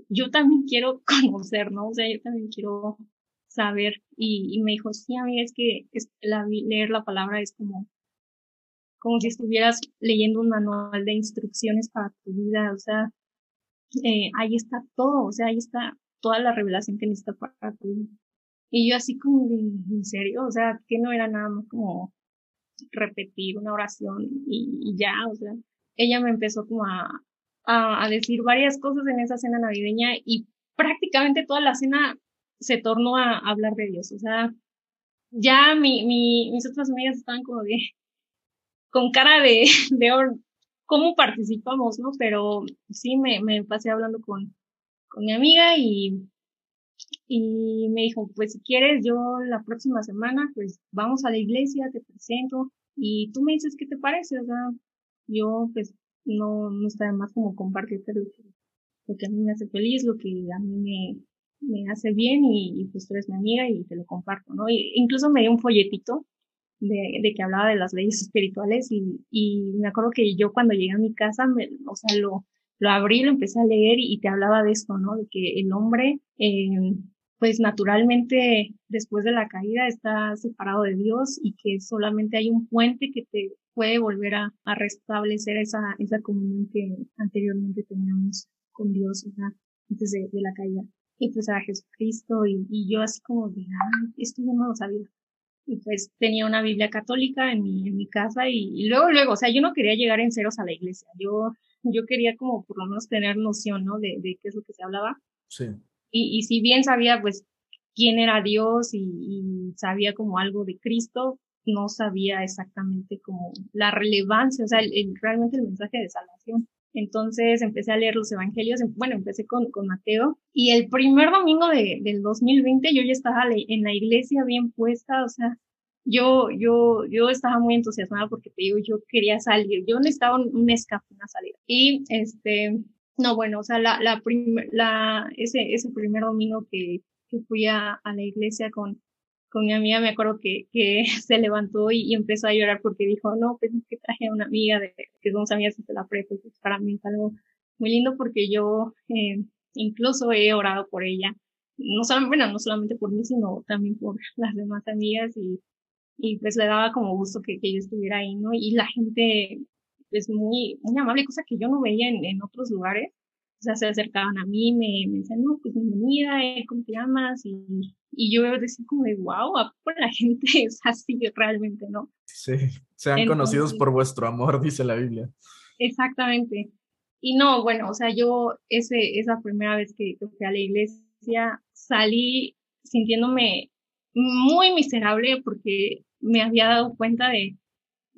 yo también quiero [laughs] conocer, ¿no? O sea, yo también quiero saber. Y, me dijo, sí, amiga, es que es, la, leer la palabra es como, como si estuvieras leyendo un manual de instrucciones para tu vida, o sea, eh, ahí está todo, o sea, ahí está toda la revelación que necesitas para tu vida. Y yo así como de, en serio, o sea, que no era nada más como repetir una oración y, y ya, o sea, ella me empezó como a, a, decir varias cosas en esa cena navideña y prácticamente toda la cena se tornó a, hablar de Dios. O sea, ya mi, mi, mis otras amigas estaban como de, con cara de, [laughs] de cómo participamos, ¿no? Pero sí me, me pasé hablando con, con mi amiga y, y me dijo, pues si quieres, yo la próxima semana, pues vamos a la iglesia, te presento y tú me dices qué te parece, o sea, yo pues no, no está más como compartirte lo que, lo que a mí me hace feliz, lo que a mí me, me hace bien y, pues tú eres mi amiga y te lo comparto, ¿no? Y incluso me dio un folletito de, de que hablaba de las leyes espirituales y, y me acuerdo que yo cuando llegué a mi casa, me, o sea, lo, lo abrí, lo empecé a leer y, te hablaba de esto, ¿no? De que el hombre, eh, pues naturalmente después de la caída está separado de Dios y que solamente hay un puente que te puede volver a, a restablecer esa, esa comunión que anteriormente teníamos con Dios, antes de, de, la caída. Y pues a Jesucristo y, y yo así como de, ah, esto yo no lo sabía. Y pues tenía una Biblia católica en mi, en mi casa y, y, luego, luego, o sea, yo no quería llegar en ceros a la iglesia. Yo, yo quería como por lo menos tener noción, ¿no? De, de qué es lo que se hablaba. Sí. Y, y si bien sabía, pues, quién era Dios y, y sabía como algo de Cristo, no sabía exactamente como la relevancia, o sea, realmente el mensaje de salvación. Entonces empecé a leer los evangelios, em, bueno, empecé con, Mateo y el primer domingo de, del 2020 yo ya estaba en la iglesia bien puesta, o sea, yo, yo, yo estaba muy entusiasmada porque te digo, yo quería salir, yo necesitaba un, un escape, una salida. Y este, no, bueno, o sea, la, la, primer, la, ese, ese primer domingo que, que fui a, a la iglesia con, con mi amiga me acuerdo que, [laughs] se levantó y, empezó a llorar porque dijo, no, pues es que traje a una amiga de, que somos amigas de la prepa, pues para mí es algo muy lindo porque yo eh, incluso he orado por ella, no solamente, bueno, no solamente por mí, sino también por [laughs] las demás amigas y, pues le daba como gusto que, yo estuviera ahí, ¿no? Y la gente es muy, muy amable, cosa que yo no veía en otros lugares. O sea, se acercaban a mí, me, me decían, no, pues bienvenida, eh, ¿cómo te llamas? Y, y yo decía como de, wow, la gente [laughs] es así realmente, ¿no? Sí, sean conocidos por vuestro amor, [laughs] dice la Biblia. Exactamente. Y no, bueno, o sea, yo ese, esa primera vez que, fui a la iglesia salí sintiéndome muy miserable porque me había dado cuenta de,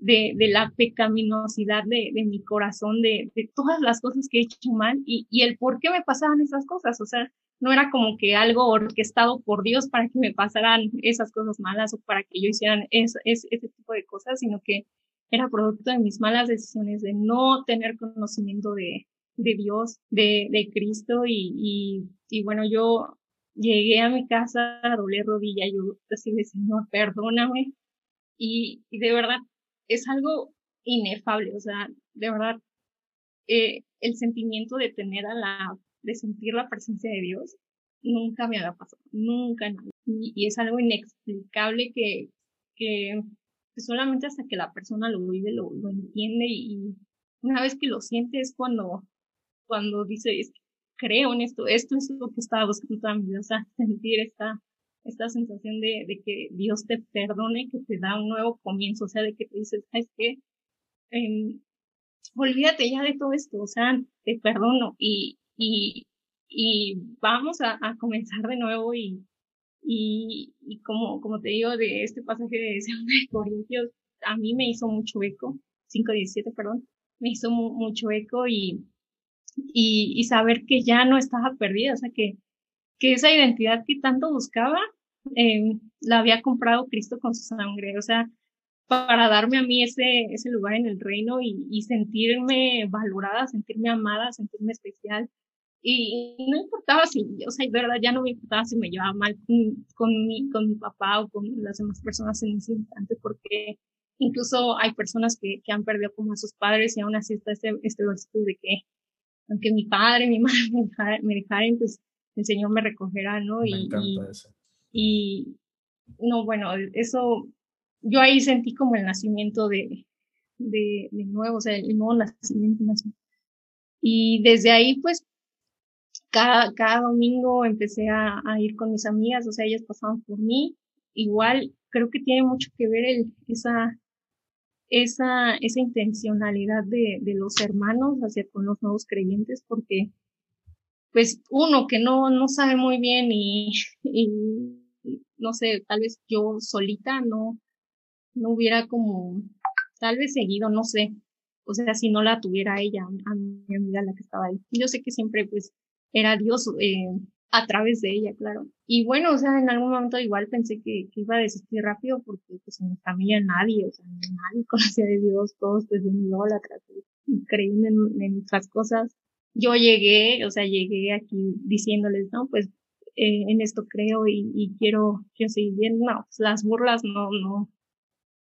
de, de la pecaminosidad de, de mi corazón, de, de, todas las cosas que he hecho mal y, y el por qué me pasaban esas cosas. O sea, no era como que algo orquestado por Dios para que me pasaran esas cosas malas o para que yo hicieran ese tipo de cosas, sino que era producto de mis malas decisiones, de no tener conocimiento de, de Dios, de, de Cristo y, y, bueno, yo llegué a mi casa, doblé rodilla, yo decía, Señor, perdóname y de verdad es algo inefable, o sea, de verdad, eh, el sentimiento de tener a la de sentir la presencia de Dios, nunca me había pasado, nunca, Y, y es algo inexplicable que, que, solamente hasta que la persona lo vive, lo, lo entiende y, una vez que lo siente es cuando, cuando dice, creo en esto, esto es lo que estaba buscando vida, o sea, [laughs] sentir esta, esta sensación de, que Dios te perdone, que te da un nuevo comienzo, o sea, de que te dices, ¿sabes qué? Eh, olvídate ya de todo esto, o sea, te perdono y, y, vamos a, comenzar de nuevo y, y, como, como te digo de este pasaje de, de Corintios, a mí me hizo mucho eco, 517, perdón, me hizo mucho eco y, y, y, saber que ya no estaba perdida, o sea, que, que esa identidad que tanto buscaba, la había comprado Cristo con su sangre, o sea, para darme a mí ese, ese lugar en el reino y, sentirme valorada, sentirme amada, sentirme especial. Y no importaba si, o sea, verdad, ya no me importaba si me llevaba mal con, mi, con mi papá o con las demás personas en ese instante, porque incluso hay personas que, que han perdido como a sus padres y aún así está este, este versículo de que aunque mi padre, mi madre me dejaren pues el Señor me recogerá, ¿no? Me encanta eso. Y no, bueno, eso, yo ahí sentí como el nacimiento de, de, nuevo, o sea, el nuevo nacimiento. Y desde ahí, pues, cada, cada domingo empecé a, ir con mis amigas, o sea, ellas pasaban por mí. Igual, creo que tiene mucho que ver el, esa, esa, esa intencionalidad de, los hermanos hacia con los nuevos creyentes, porque, pues, uno que no, no sabe muy bien y [laughs] no sé, tal vez yo solita no, no hubiera como, tal vez seguido, no sé, o sea, si no la tuviera ella, a mi amiga la que estaba ahí. Yo sé que siempre, pues, era Dios eh, a través de ella, claro. Y bueno, o sea, en algún momento igual pensé que, iba a desistir rápido porque pues en mi familia nadie, o sea, nadie [laughs] conocía de Dios, todos pues de idólatras, creían en, en otras cosas. Yo llegué, o sea, llegué aquí diciéndoles, no, pues eh, en esto creo y, quiero, quiero seguir bien. No, pues, las burlas no, no,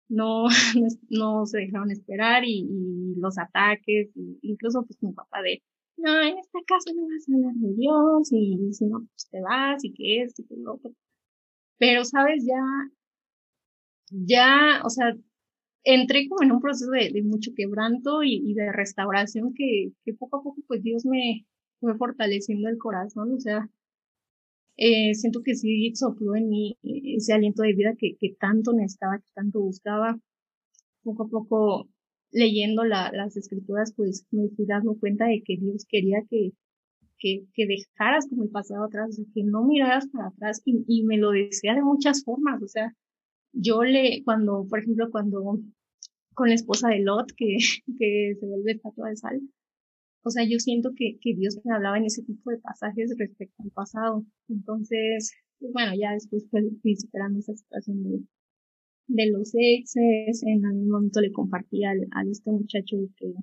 no, [laughs] no se dejaron esperar y, los ataques, y incluso pues mi papá de, no, en esta casa no vas a hablar de Dios y si no, pues te vas y qué es y qué lo otro. Pero, sabes, ya, ya, o sea, entré como en un proceso de, de mucho quebranto y, y, de restauración que, que poco a poco pues Dios me fue fortaleciendo el corazón, o sea, eh, siento que sí sopló en mí ese aliento de vida que, que tanto necesitaba, que tanto buscaba. Poco a poco leyendo la, las escrituras, pues me fui dando cuenta de que Dios quería que, que, que dejaras como el pasado atrás, que no miraras para atrás y, y me lo decía de muchas formas, o sea, yo le, cuando, por ejemplo, cuando con la esposa de Lot, que, [laughs] que se vuelve estatua de sal, o sea, yo siento que, que Dios me hablaba en ese tipo de pasajes respecto al pasado. Entonces, pues bueno, ya después fui superando esa situación de, de los exes, en algún momento le compartí al, a este muchacho que,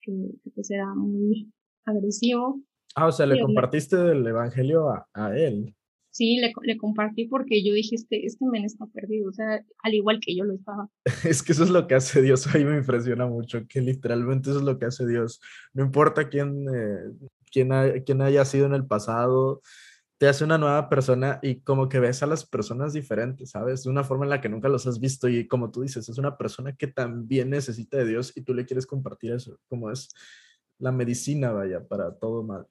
que, que, pues era muy agresivo. Ah, o sea, le compartiste el evangelio a, a él. Sí, le, le, compartí porque yo dije, este, este men está perdido, o sea, al igual que yo lo estaba. [laughs] Es que eso es lo que hace Dios, a mí me impresiona mucho, que literalmente eso es lo que hace Dios. No importa quién, eh, quién, ha, quién haya sido en el pasado, te hace una nueva persona y como que ves a las personas diferentes, ¿sabes? De una forma en la que nunca los has visto y como tú dices, es una persona que también necesita de Dios y tú le quieres compartir eso, como es la medicina, vaya, para todo mal.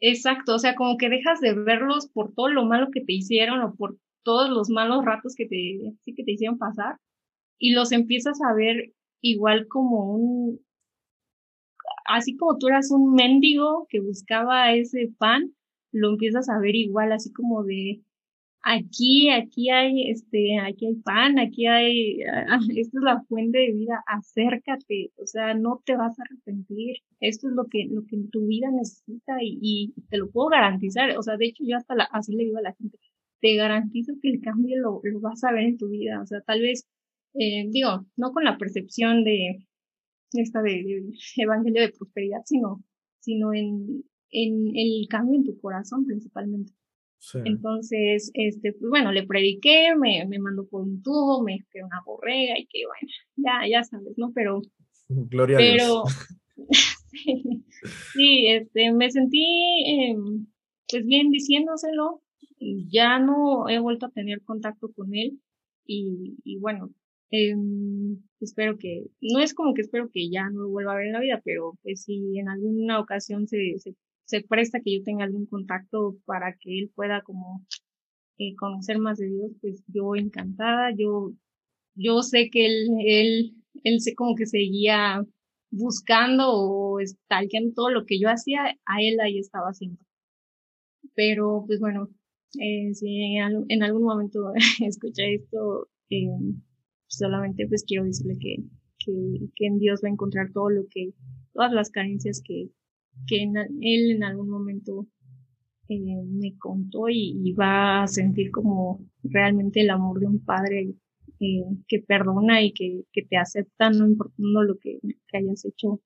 Exacto, o sea, como que dejas de verlos por todo lo malo que te hicieron o por todos los malos ratos que te, sí, que te hicieron pasar y los empiezas a ver igual como un, así como tú eras un mendigo que buscaba ese pan, lo empiezas a ver igual, así como de, aquí, aquí hay, este, aquí hay pan, aquí hay, ah, esta es la fuente de vida, acércate, o sea, no te vas a arrepentir, esto es lo que, lo que tu vida necesita y, y te lo puedo garantizar, o sea, de hecho yo hasta la, así le digo a la gente, te garantizo que el cambio lo, lo vas a ver en tu vida, o sea, tal vez, eh, digo, no con la percepción de esta de, de evangelio de prosperidad, sino, sino en, en el cambio en tu corazón principalmente. Sí. Entonces, este, pues bueno, le prediqué, me, me mandó por un tubo, me fue una borrega y que bueno, ya, ya sabes, ¿no? Pero, [laughs] Gloria pero, a Dios. [laughs] [laughs] sí, sí, este, me sentí, eh, pues bien diciéndoselo, ya no he vuelto a tener contacto con él y, y bueno, eh, espero que, no es como que espero que ya no lo vuelva a ver en la vida, pero pues si en alguna ocasión se, se se presta que yo tenga algún contacto para que él pueda como eh, conocer más de Dios, pues yo encantada, yo, yo sé que él, él, él sé como que seguía buscando o stalkeando todo lo que yo hacía, a él ahí estaba haciendo. Pero pues bueno, eh, si en, algún momento [laughs] escucha esto, eh, solamente pues quiero decirle que, que, en Dios va a encontrar todo lo que, todas las carencias que, que él en algún momento eh, me contó y, va a sentir como realmente el amor de un padre eh, que perdona y que, que, te acepta, no importando lo que, que hayas hecho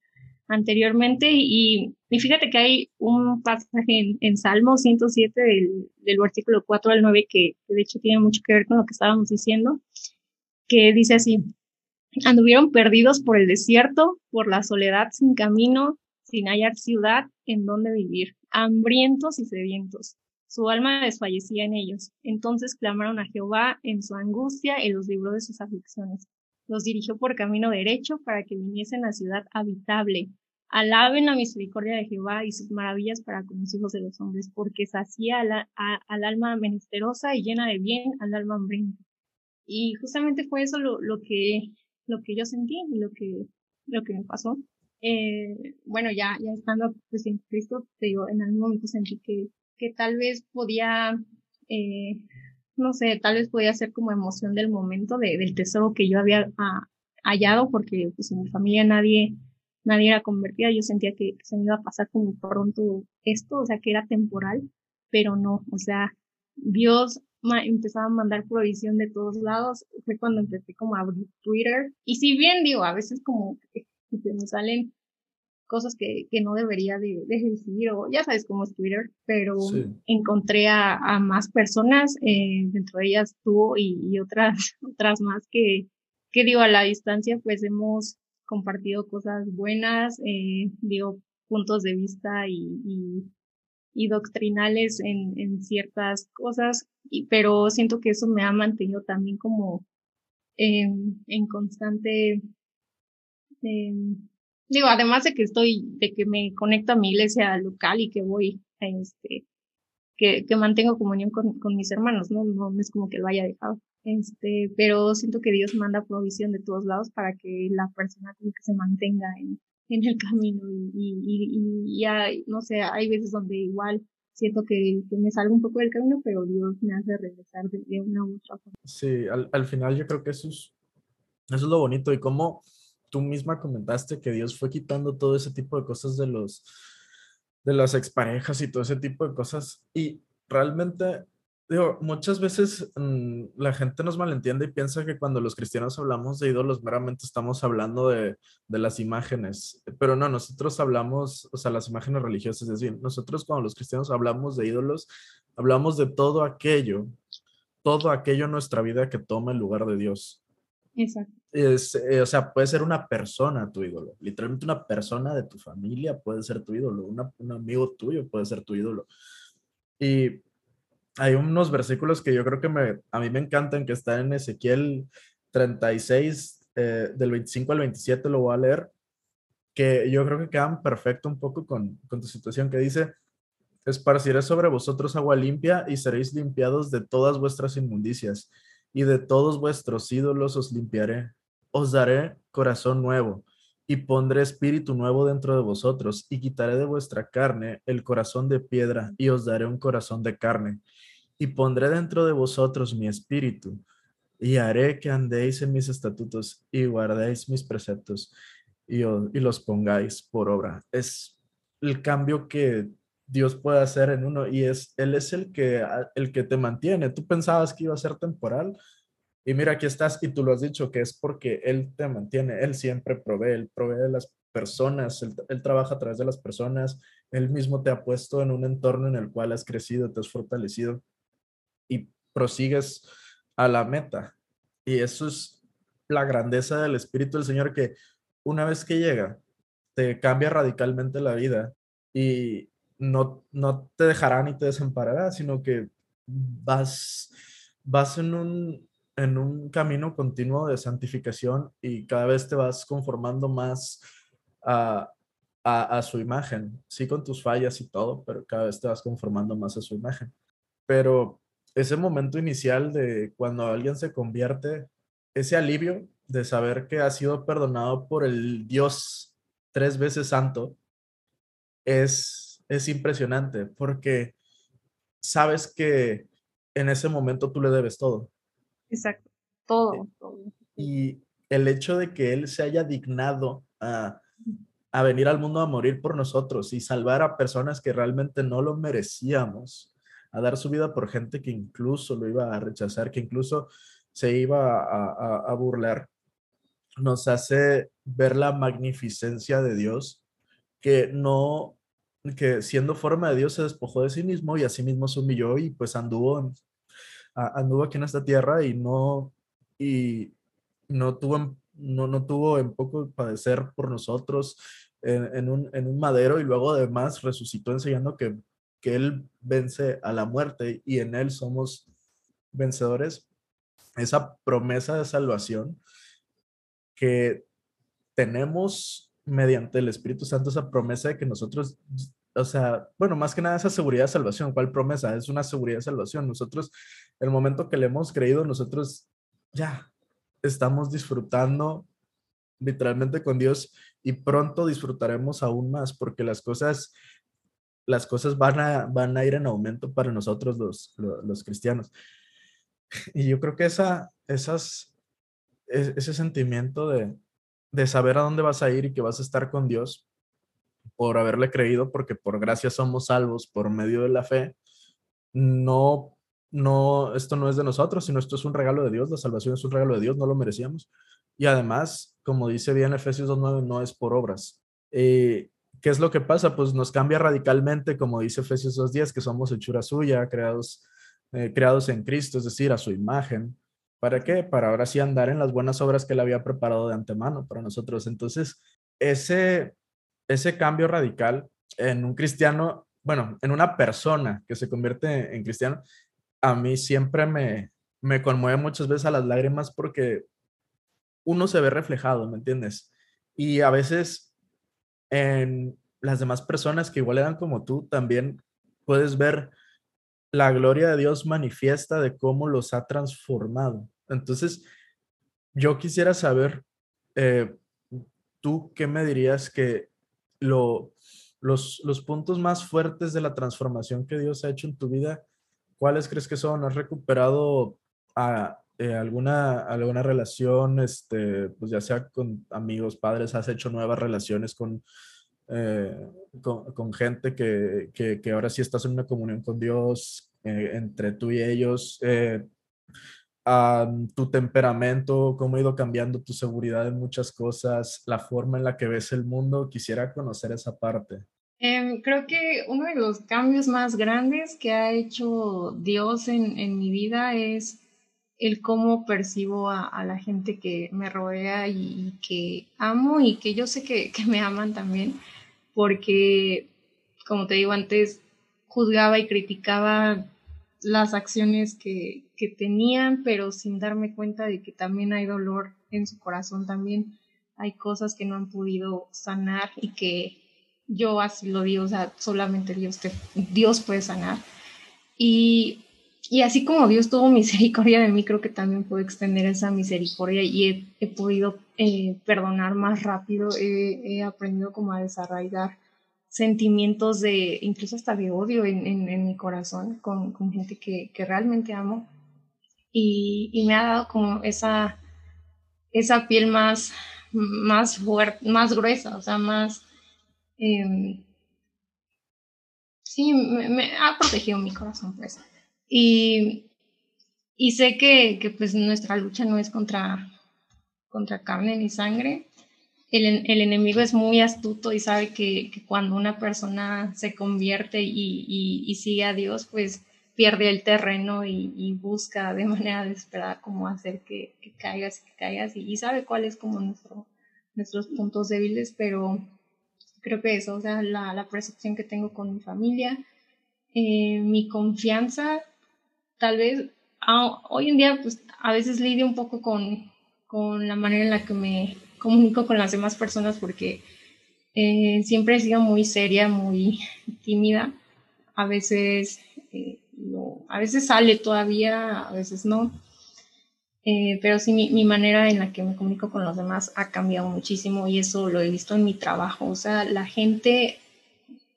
anteriormente. Y, y, fíjate que hay un pasaje en, Salmo 107 del, del, versículo 4 al 9 que, de hecho tiene mucho que ver con lo que estábamos diciendo, que dice así, anduvieron perdidos por el desierto, por la soledad sin camino, sin hallar ciudad en donde vivir, hambrientos y sedientos. Su alma desfallecía en ellos. Entonces clamaron a Jehová en su angustia y los libró de sus aflicciones. Los dirigió por camino derecho para que viniesen a ciudad habitable, Alaben la misericordia de Jehová y sus maravillas para con los hijos de los hombres, porque sacía al alma menesterosa y llena de bien al alma hambrienta. Y justamente fue eso lo, que, yo sentí y lo que me pasó. Eh, bueno, ya, ya estando pues, en Cristo, te digo, en algún momento sentí que, que tal vez podía, eh, no sé, tal vez podía ser como emoción del momento de, del tesoro que yo había ah, hallado, porque pues en mi familia nadie, nadie era convertida, yo sentía que se me iba a pasar como pronto esto, o sea, que era temporal, pero no, o sea, Dios empezaba a mandar provisión de todos lados, fue cuando empecé como a abrir Twitter, y si bien digo, a veces como que, me salen cosas que, que no debería de, de, o ya sabes cómo es Twitter, pero encontré a, a, más personas, eh, dentro de ellas tú y, y, otras, [laughs] otras más que, que digo, a la distancia pues hemos compartido cosas buenas, eh, digo, puntos de vista y, y, doctrinales en, en, ciertas cosas, y, pero siento que eso me ha mantenido también como en, en constante, digo, además de que estoy, de que me conecto a mi iglesia local y que voy, este, que, que mantengo comunión con, con mis hermanos, ¿no? No es como que lo haya dejado. Este, pero siento que Dios manda provisión de todos lados para que la persona se mantenga en, en el [laughs] camino y, y, y, hay, no sé, hay veces donde igual siento que, me salgo un poco del camino, pero Dios me hace regresar de, una u otra forma. Sí, al, al, final yo creo que eso es, eso es lo bonito y como tú misma comentaste que Dios fue quitando todo ese tipo de cosas de los de las exparejas y todo ese tipo de cosas y realmente Digo, muchas veces mm, la gente nos malentiende y piensa que cuando los cristianos hablamos de ídolos meramente estamos hablando de, de, las imágenes, pero no, nosotros hablamos, o sea, las imágenes religiosas, es decir, nosotros cuando los cristianos hablamos de ídolos, hablamos de todo aquello, todo aquello en nuestra vida que toma el lugar de Dios. Exacto. Es, eh, o sea, puede ser una persona tu ídolo, literalmente una persona de tu familia puede ser tu ídolo, un amigo tuyo puede ser tu ídolo. Y hay unos versículos que yo creo que a mí me encantan, que están en Ezequiel 36, eh, del 25 al 27, lo voy a leer, que yo creo que quedan perfecto un poco con, con tu situación, que dice, esparciré sobre vosotros agua limpia y seréis limpiados de todas vuestras inmundicias, y de todos vuestros ídolos os limpiaré. Os daré corazón nuevo, y pondré espíritu nuevo dentro de vosotros, y quitaré de vuestra carne el corazón de piedra, y os daré un corazón de carne y pondré dentro de vosotros mi espíritu, y haré que andéis en mis estatutos y guardéis mis preceptos y, los pongáis por obra. Es el cambio que Dios puede hacer en uno y es Él es el que, el que te mantiene. Tú pensabas que iba a ser temporal y mira, aquí estás y tú lo has dicho que es porque Él te mantiene, Él siempre provee, Él provee de las personas, él, él, trabaja a través de las personas, Él mismo te ha puesto en un entorno en el cual has crecido, te has fortalecido y prosigues a la meta. Y eso es la grandeza del Espíritu del Señor que una vez que llega, te cambia radicalmente la vida y no, no te dejará ni te desamparará, sino que vas, vas en, un, en un camino continuo de santificación y cada vez te vas conformando más a, a, a, su imagen, sí con tus fallas y todo, pero cada vez te vas conformando más a su imagen. Pero ese momento inicial de cuando alguien se convierte, ese alivio de saber que ha sido perdonado por el Dios tres veces santo, es, es impresionante porque sabes que en ese momento tú le debes todo. Exacto, todo. todo. Y el hecho de que Él se haya dignado a, a venir al mundo a morir por nosotros y salvar a personas que realmente no lo merecíamos, a dar su vida por gente que incluso lo iba a rechazar, que incluso se iba a, a, burlar, nos hace ver la magnificencia de Dios, que no, que siendo forma de Dios se despojó de sí mismo y a sí mismo se humilló y pues anduvo, anduvo aquí en esta tierra y no, y no tuvo, no, no tuvo en poco padecer por nosotros en, un, en un madero y luego además resucitó enseñando que que Él vence a la muerte y en Él somos vencedores, esa promesa de salvación que tenemos mediante el Espíritu Santo, esa promesa de que nosotros, o sea, bueno, más que nada esa seguridad de salvación, ¿cuál promesa? Es una seguridad de salvación. Nosotros, el momento que le hemos creído, nosotros ya estamos disfrutando literalmente con Dios y pronto disfrutaremos aún más porque las cosas las cosas van a, van a ir en aumento para nosotros los, los, cristianos. Y yo creo que esa, esas, ese sentimiento de, de saber a dónde vas a ir y que vas a estar con Dios por haberle creído, porque por gracia somos salvos por medio de la fe, no, no, esto no es de nosotros, sino esto es un regalo de Dios, la salvación es un regalo de Dios, no lo merecíamos. Y además, como dice bien Efesios 2.9, no es por obras. Eh, ¿Qué es lo que pasa? Pues nos cambia radicalmente, como dice Efesios 2.10, que somos hechura suya, creados, eh, creados en Cristo, es decir, a su imagen. ¿Para qué? Para ahora sí andar en las buenas obras que él había preparado de antemano para nosotros. Entonces, ese, ese cambio radical en un cristiano, bueno, en una persona que se convierte en cristiano, a mí siempre me, me conmueve muchas veces a las lágrimas porque uno se ve reflejado, ¿me entiendes? Y a veces en las demás personas que igual eran como tú, también puedes ver la gloria de Dios manifiesta de cómo los ha transformado. Entonces, yo quisiera saber, eh, tú qué me dirías que lo, los, los puntos más fuertes de la transformación que Dios ha hecho en tu vida, ¿cuáles crees que son? ¿Has recuperado a, eh, alguna, alguna relación, este, pues ya sea con amigos, padres, has hecho nuevas relaciones con, eh, con, gente que, que, ahora sí estás en una comunión con Dios, eh, entre tú y ellos, tu temperamento, cómo ha ido cambiando tu seguridad en muchas cosas, la forma en la que ves el mundo, quisiera conocer esa parte. Em, creo que uno de los cambios más grandes que ha hecho Dios en, en mi vida es el cómo percibo a, la gente que me rodea y, que amo y que yo sé que, me aman también, porque, como te digo antes, juzgaba y criticaba las acciones que, que tenían, pero sin darme cuenta de que también hay dolor en su corazón, también hay cosas que no han podido sanar y que yo así lo digo, o sea, solamente Dios, Dios puede sanar. Y y así como Dios tuvo misericordia de mí, creo que también puedo extender esa misericordia y he, podido eh, perdonar más rápido, he, aprendido como a desarraigar sentimientos de, incluso hasta de odio en, mi corazón con, gente que, realmente amo y, me ha dado como esa, esa piel más, más fuerte, más gruesa, o sea, más... Em, sí, me, me, ha protegido mi corazón, pues. Y, y sé que, que, pues nuestra lucha no es contra, contra carne ni sangre. El, el enemigo es muy astuto y sabe que, que cuando una persona se convierte y, y, y, sigue a Dios, pues pierde el terreno y, busca de [laughs] manera desesperada cómo hacer que, que caigas, que caigas y, sabe cuáles como nuestro, nuestros puntos débiles, pero creo que eso, o sea, la, la percepción que tengo con mi familia, eh, mi confianza tal vez hoy en día pues a veces lidio un poco con, con, la manera en la que me comunico con las demás personas porque eh, siempre he sido muy seria, muy tímida. A veces, eh, a veces sale todavía, a veces no. Eh, pero sí, mi, mi, manera en la que me comunico con los demás ha cambiado muchísimo y eso lo he visto en mi trabajo. O sea, la gente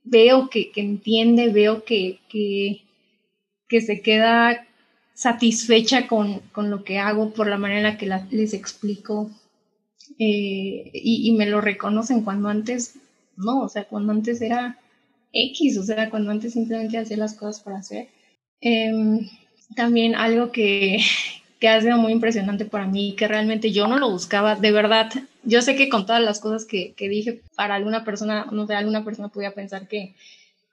veo que, que entiende, veo que, que, que se queda satisfecha con, con, lo que hago por la manera en la que les explico eh, y, y, me lo reconocen cuando antes no, o sea, cuando antes era X, o sea, cuando antes simplemente hacía las cosas para hacer. Em, también algo que, [laughs] que ha sido muy impresionante para mí, que realmente yo no lo buscaba, de verdad, yo sé que con todas las cosas que, que dije, para alguna persona, no sé, alguna persona podía pensar que,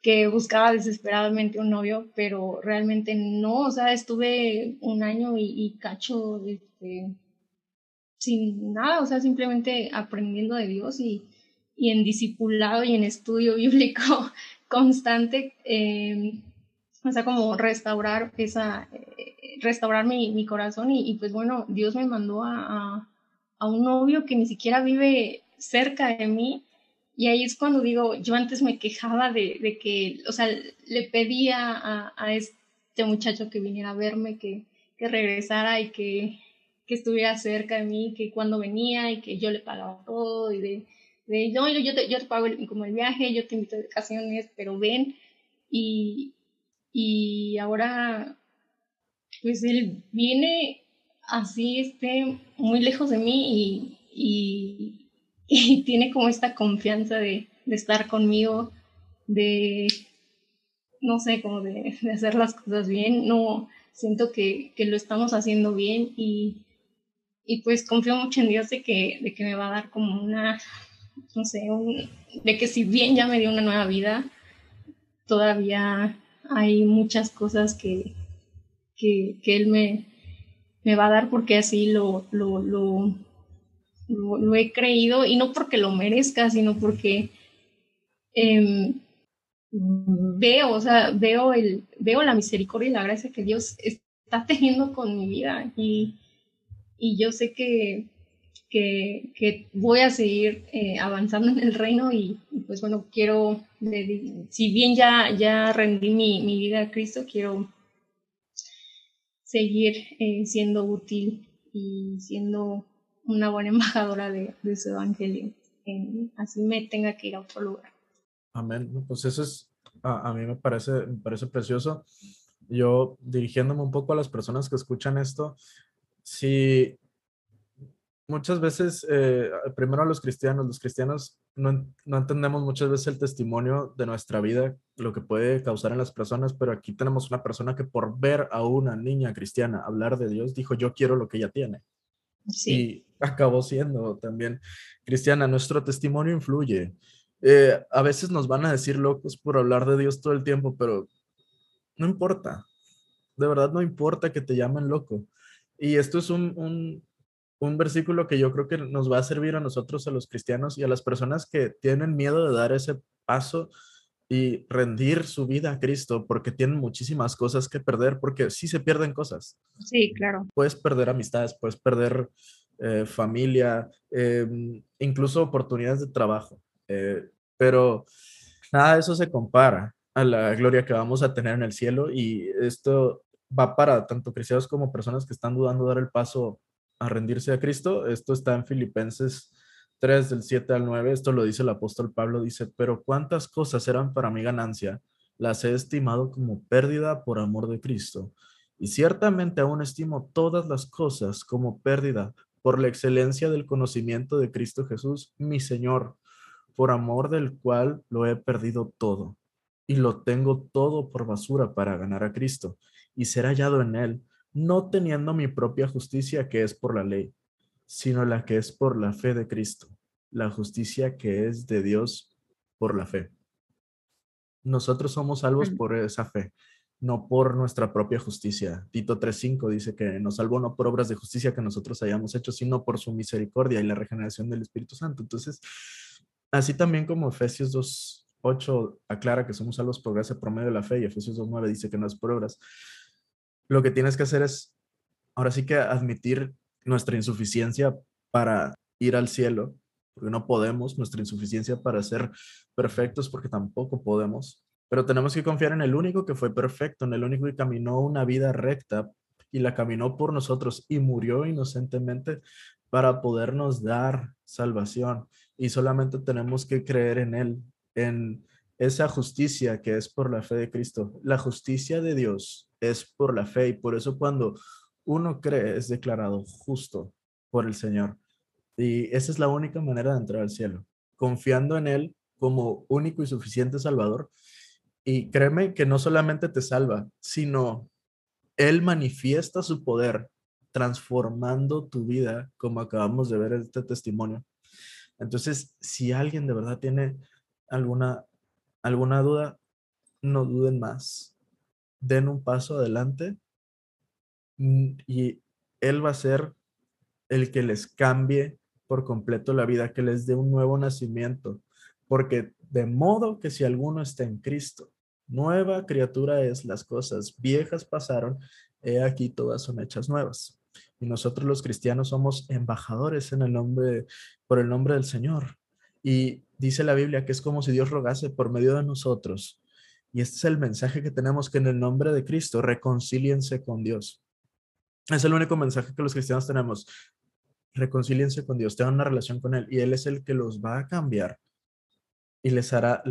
que buscaba desesperadamente un novio, pero realmente no, o sea, estuve un año y, cacho este, sin nada, o sea, simplemente aprendiendo de Dios y, y en discipulado y en estudio [laughs] bíblico constante, eh, o sea, como restaurar esa, eh, restaurar mi, mi corazón y, pues bueno, Dios me mandó a, a, un novio que ni siquiera vive cerca de mí y ahí es cuando digo, yo antes me quejaba de, de que, o sea, le pedía a, este muchacho que viniera a verme, que, que regresara y que, que estuviera cerca de mí, que cuando venía y que yo le pagaba todo y de de no, yo, te, yo te pago como el viaje, yo te invito de vacaciones, pero ven. Y, y ahora, pues él viene así, esté muy lejos de mí y, tiene como esta confianza de, de, estar conmigo, de, no sé, como de, hacer las cosas bien. No, siento que, que lo estamos haciendo bien y, y pues confío mucho en Dios de que, de que me va a dar como una no sé, de que si bien ya me dio una nueva vida, todavía hay muchas cosas que, que, él me, me, va a dar porque así lo, lo, lo, he creído y no porque lo merezca, sino porque em, veo, o sea, veo, el, veo la misericordia y la gracia que Dios está teniendo con mi vida y, y yo sé que que, voy a seguir eh, avanzando en el reino y, pues bueno, quiero, si bien ya, ya rendí mi, mi vida a Cristo, quiero seguir eh, siendo útil y siendo una buena [laughs] embajadora de, de su evangelio. así me tenga que ir a otro lugar. Amén. Pues eso es, a, a, mí me parece, me parece precioso. Yo dirigiéndome un poco a las personas que escuchan esto, si muchas veces, eh, primero a los cristianos, los cristianos no, no, entendemos muchas veces el testimonio de nuestra vida, lo que puede causar en las personas, pero aquí tenemos una persona que por ver a una niña cristiana hablar de Dios, dijo, yo quiero lo que ella tiene. Sí. Acabó siendo también cristiana. Nuestro testimonio influye. Eh, a veces nos van a decir locos por hablar de Dios todo el tiempo, pero no importa. De verdad no importa que te llamen loco. Y esto es un, un un versículo que yo creo que nos va a servir a nosotros, a los cristianos y a las personas que tienen miedo de dar ese paso y rendir su vida a Cristo porque tienen muchísimas cosas que perder, porque sí se pierden cosas. Sí, claro. Puedes perder amistades, puedes perder eh, familia, eh, incluso oportunidades de trabajo, eh, pero nada de eso se compara a la gloria que vamos a tener en el cielo y esto va para tanto cristianos como personas que están dudando de dar el paso a rendirse a Cristo. Esto está en Filipenses 3 del 7 al 9. Esto lo dice el apóstol Pablo. Dice, pero cuántas cosas eran para mi ganancia, las he estimado como pérdida por amor de Cristo. Y ciertamente aún estimo todas las cosas como pérdida por la excelencia del conocimiento de Cristo Jesús, mi Señor, por amor del cual lo he perdido todo y lo tengo todo por basura para ganar a Cristo y ser hallado en él no teniendo mi propia justicia que es por la ley, sino la que es por la fe de Cristo, la justicia que es de Dios por la fe. Nosotros somos salvos por esa fe, no por nuestra propia justicia. Tito 3.5 dice que nos salvó no por obras de justicia que nosotros hayamos hecho, sino por su misericordia y la regeneración del Espíritu Santo. Entonces, así también como Efesios 2.8 aclara que somos salvos por gracia por medio de la fe y Efesios 2.9 dice que no es por obras lo que tienes que hacer es, ahora sí que admitir nuestra insuficiencia para ir al cielo, porque no podemos, nuestra insuficiencia para ser perfectos, porque tampoco podemos, pero tenemos que confiar en el único que fue perfecto, en el único que caminó una vida recta y la caminó por nosotros y murió inocentemente para podernos dar salvación. Y solamente tenemos que creer en Él, en esa justicia que es por la fe de Cristo. La justicia de Dios es por la fe y por eso cuando uno cree es declarado justo por el Señor. Y esa es la única manera de entrar al cielo, confiando en Él como único y suficiente Salvador. Y créeme que no solamente te salva, sino Él manifiesta su poder transformando tu vida, como acabamos de ver en este testimonio. Entonces, si alguien de verdad tiene alguna, alguna duda, no duden más. Den un paso adelante mm, y Él va a ser el que les cambie por completo la vida, que les dé un nuevo nacimiento. Porque de modo que si alguno está en Cristo, nueva criatura es las cosas viejas pasaron, he aquí todas son hechas nuevas. Y nosotros los cristianos somos embajadores en el nombre, por el nombre del Señor. Y dice la Biblia que es como si Dios rogase por medio de nosotros. Y este es el mensaje que tenemos que en el nombre de Cristo reconcíliense con Dios. Es el único mensaje que los cristianos tenemos. Reconcíliense con Dios, tengan una relación con Él y Él es el que los va a cambiar y les hará,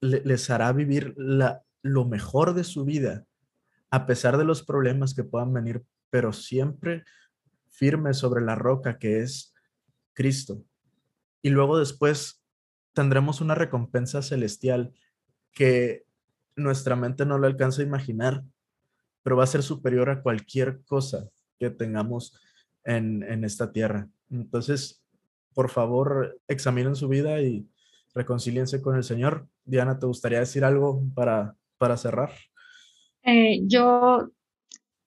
les hará vivir la, lo mejor de su vida a pesar de los problemas que puedan venir pero siempre firme sobre la roca que es Cristo. Y luego después tendremos una recompensa celestial que nuestra mente no lo alcanza a imaginar, pero va a ser superior a cualquier cosa que tengamos en, esta tierra. Entonces, por favor, examinen su vida y reconcíliense con el Señor. Diana, ¿te gustaría decir algo para, para cerrar? Eh, yo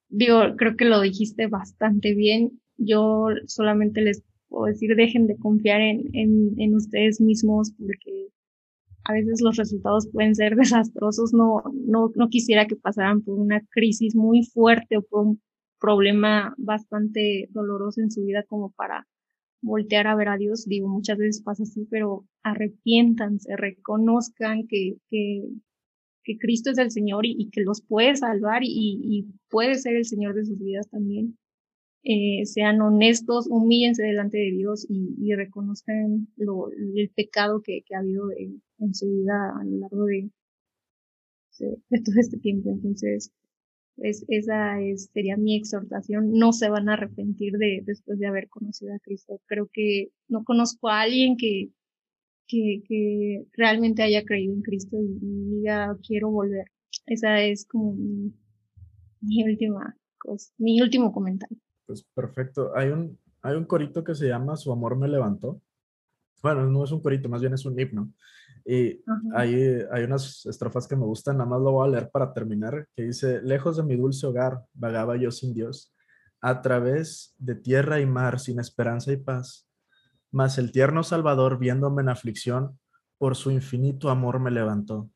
digo, creo que lo dijiste bastante bien. Yo solamente les puedo decir, dejen de confiar en, en, en ustedes mismos porque a veces los resultados pueden ser [laughs] desastrosos. No, no, no quisiera que pasaran por una crisis muy fuerte o por un problema bastante doloroso en su vida como para voltear a ver a Dios. Digo, muchas veces pasa así, pero arrepiéntanse, reconozcan que, que, que Cristo es el Señor y, que los puede salvar y, puede ser el Señor de sus vidas también. Eh, sean honestos, humíllense delante de Dios y, reconozcan lo, el pecado que, ha habido en, su vida a lo largo de, de, todo este tiempo. Entonces, es, esa es, sería mi exhortación. No se van a arrepentir de después de haber conocido a Cristo. Creo que no conozco a alguien que, que, que realmente haya creído en Cristo y, diga quiero volver. Esa es como mi, mi última cosa, mi último comentario. Pues perfecto. Hay un, hay un corito que se llama Su amor me levantó. Bueno, no es un corito, más bien es un himno. Y hay, hay unas estrofas que me gustan, nada más lo voy a leer para terminar, que dice, lejos de mi dulce hogar, vagaba yo sin Dios, a través de tierra y mar, sin esperanza y paz mas el tierno Salvador, viéndome en aflicción, por su infinito amor me levantó.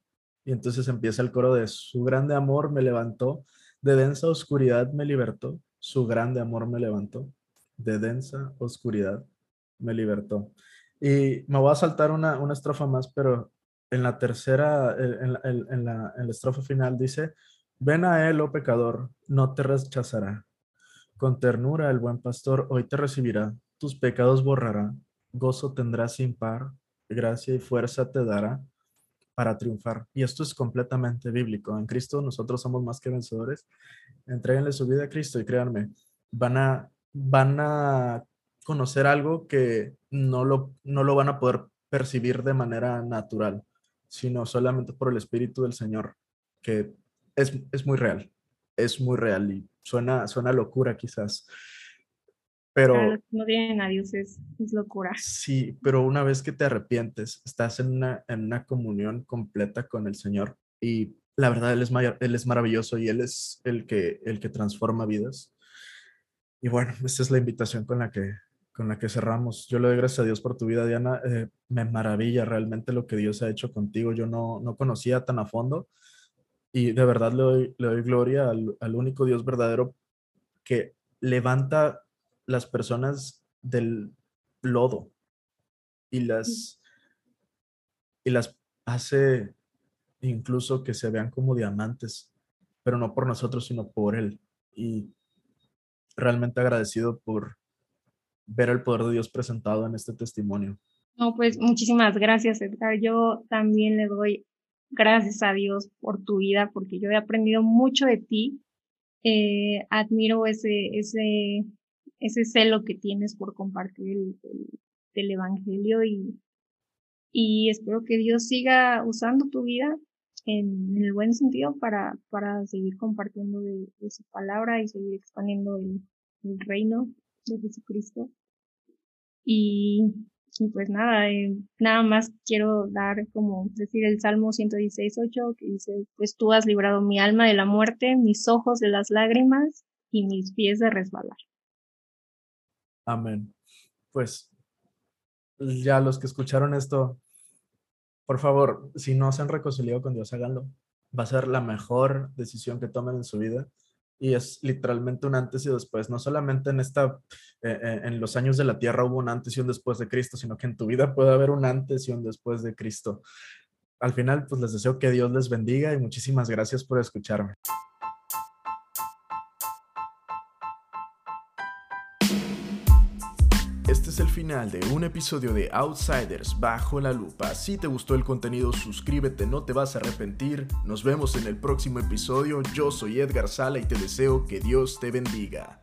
Y entonces empieza el coro de su grande amor me levantó, de densa oscuridad me libertó, su grande amor me levantó, de densa oscuridad me libertó. Y me voy a saltar una, una estrofa más, pero en la tercera, en la, en, la, en la estrofa final dice, ven a él, oh pecador, no te rechazará. Con ternura el buen pastor hoy te recibirá, tus pecados borrará, gozo tendrás sin par, gracia y fuerza te dará para triunfar. Y esto es completamente bíblico. En Cristo nosotros somos más que vencedores. Entréguenle su vida a Cristo y créanme, van a, van a conocer algo que no lo, no lo van a poder percibir de manera natural, sino solamente por el Espíritu del Señor, que es, es muy real, es muy real y suena, suena locura quizás, pero... no tienen a Dios es, locura. Sí, pero una vez que te arrepientes, estás en una, en una comunión completa con el Señor y la verdad, Él es, él es maravilloso y Él es el que, el que transforma vidas. Y bueno, esta es la invitación con la que, con la que cerramos. Yo le doy gracias a Dios por tu vida, Diana. Eh, me maravilla realmente lo que Dios ha hecho contigo. Yo no, no conocía tan a fondo y de verdad le doy, le doy gloria al, al único Dios verdadero que levanta las personas del lodo y las, y las hace incluso que se vean como diamantes, pero no por nosotros, sino por Él. Y realmente agradecido por ver el poder de Dios presentado en este testimonio. No, pues muchísimas gracias, Edgar. Yo también le doy gracias a Dios por tu vida, porque yo he aprendido mucho de ti. Eh, admiro ese, ese, ese celo que tienes por compartir el, el, Evangelio y, y espero que Dios siga usando tu vida en, el buen sentido para, para seguir compartiendo de, su palabra y seguir expandiendo el, el reino de Jesucristo. Y, pues nada, eh, nada más quiero dar como decir el Salmo 116.8 que dice, pues tú has librado mi alma de la muerte, mis ojos de las lágrimas y mis pies de resbalar. Amén. Pues ya los que escucharon esto, por favor, si no se han reconciliado con Dios, háganlo. Va a ser la mejor decisión que tomen en su vida y es literalmente un antes y después. No solamente en esta, eh, eh, en los años de la tierra hubo un antes y un después de Cristo, sino que en tu vida puede haber un antes y un después de Cristo. Al final, pues les deseo que Dios les bendiga y muchísimas gracias por escucharme. El final de un episodio de Outsiders bajo la lupa. Si te gustó el contenido, suscríbete, no te vas a arrepentir. Nos vemos en el próximo episodio. Yo soy Edgar Sala y te deseo que Dios te bendiga.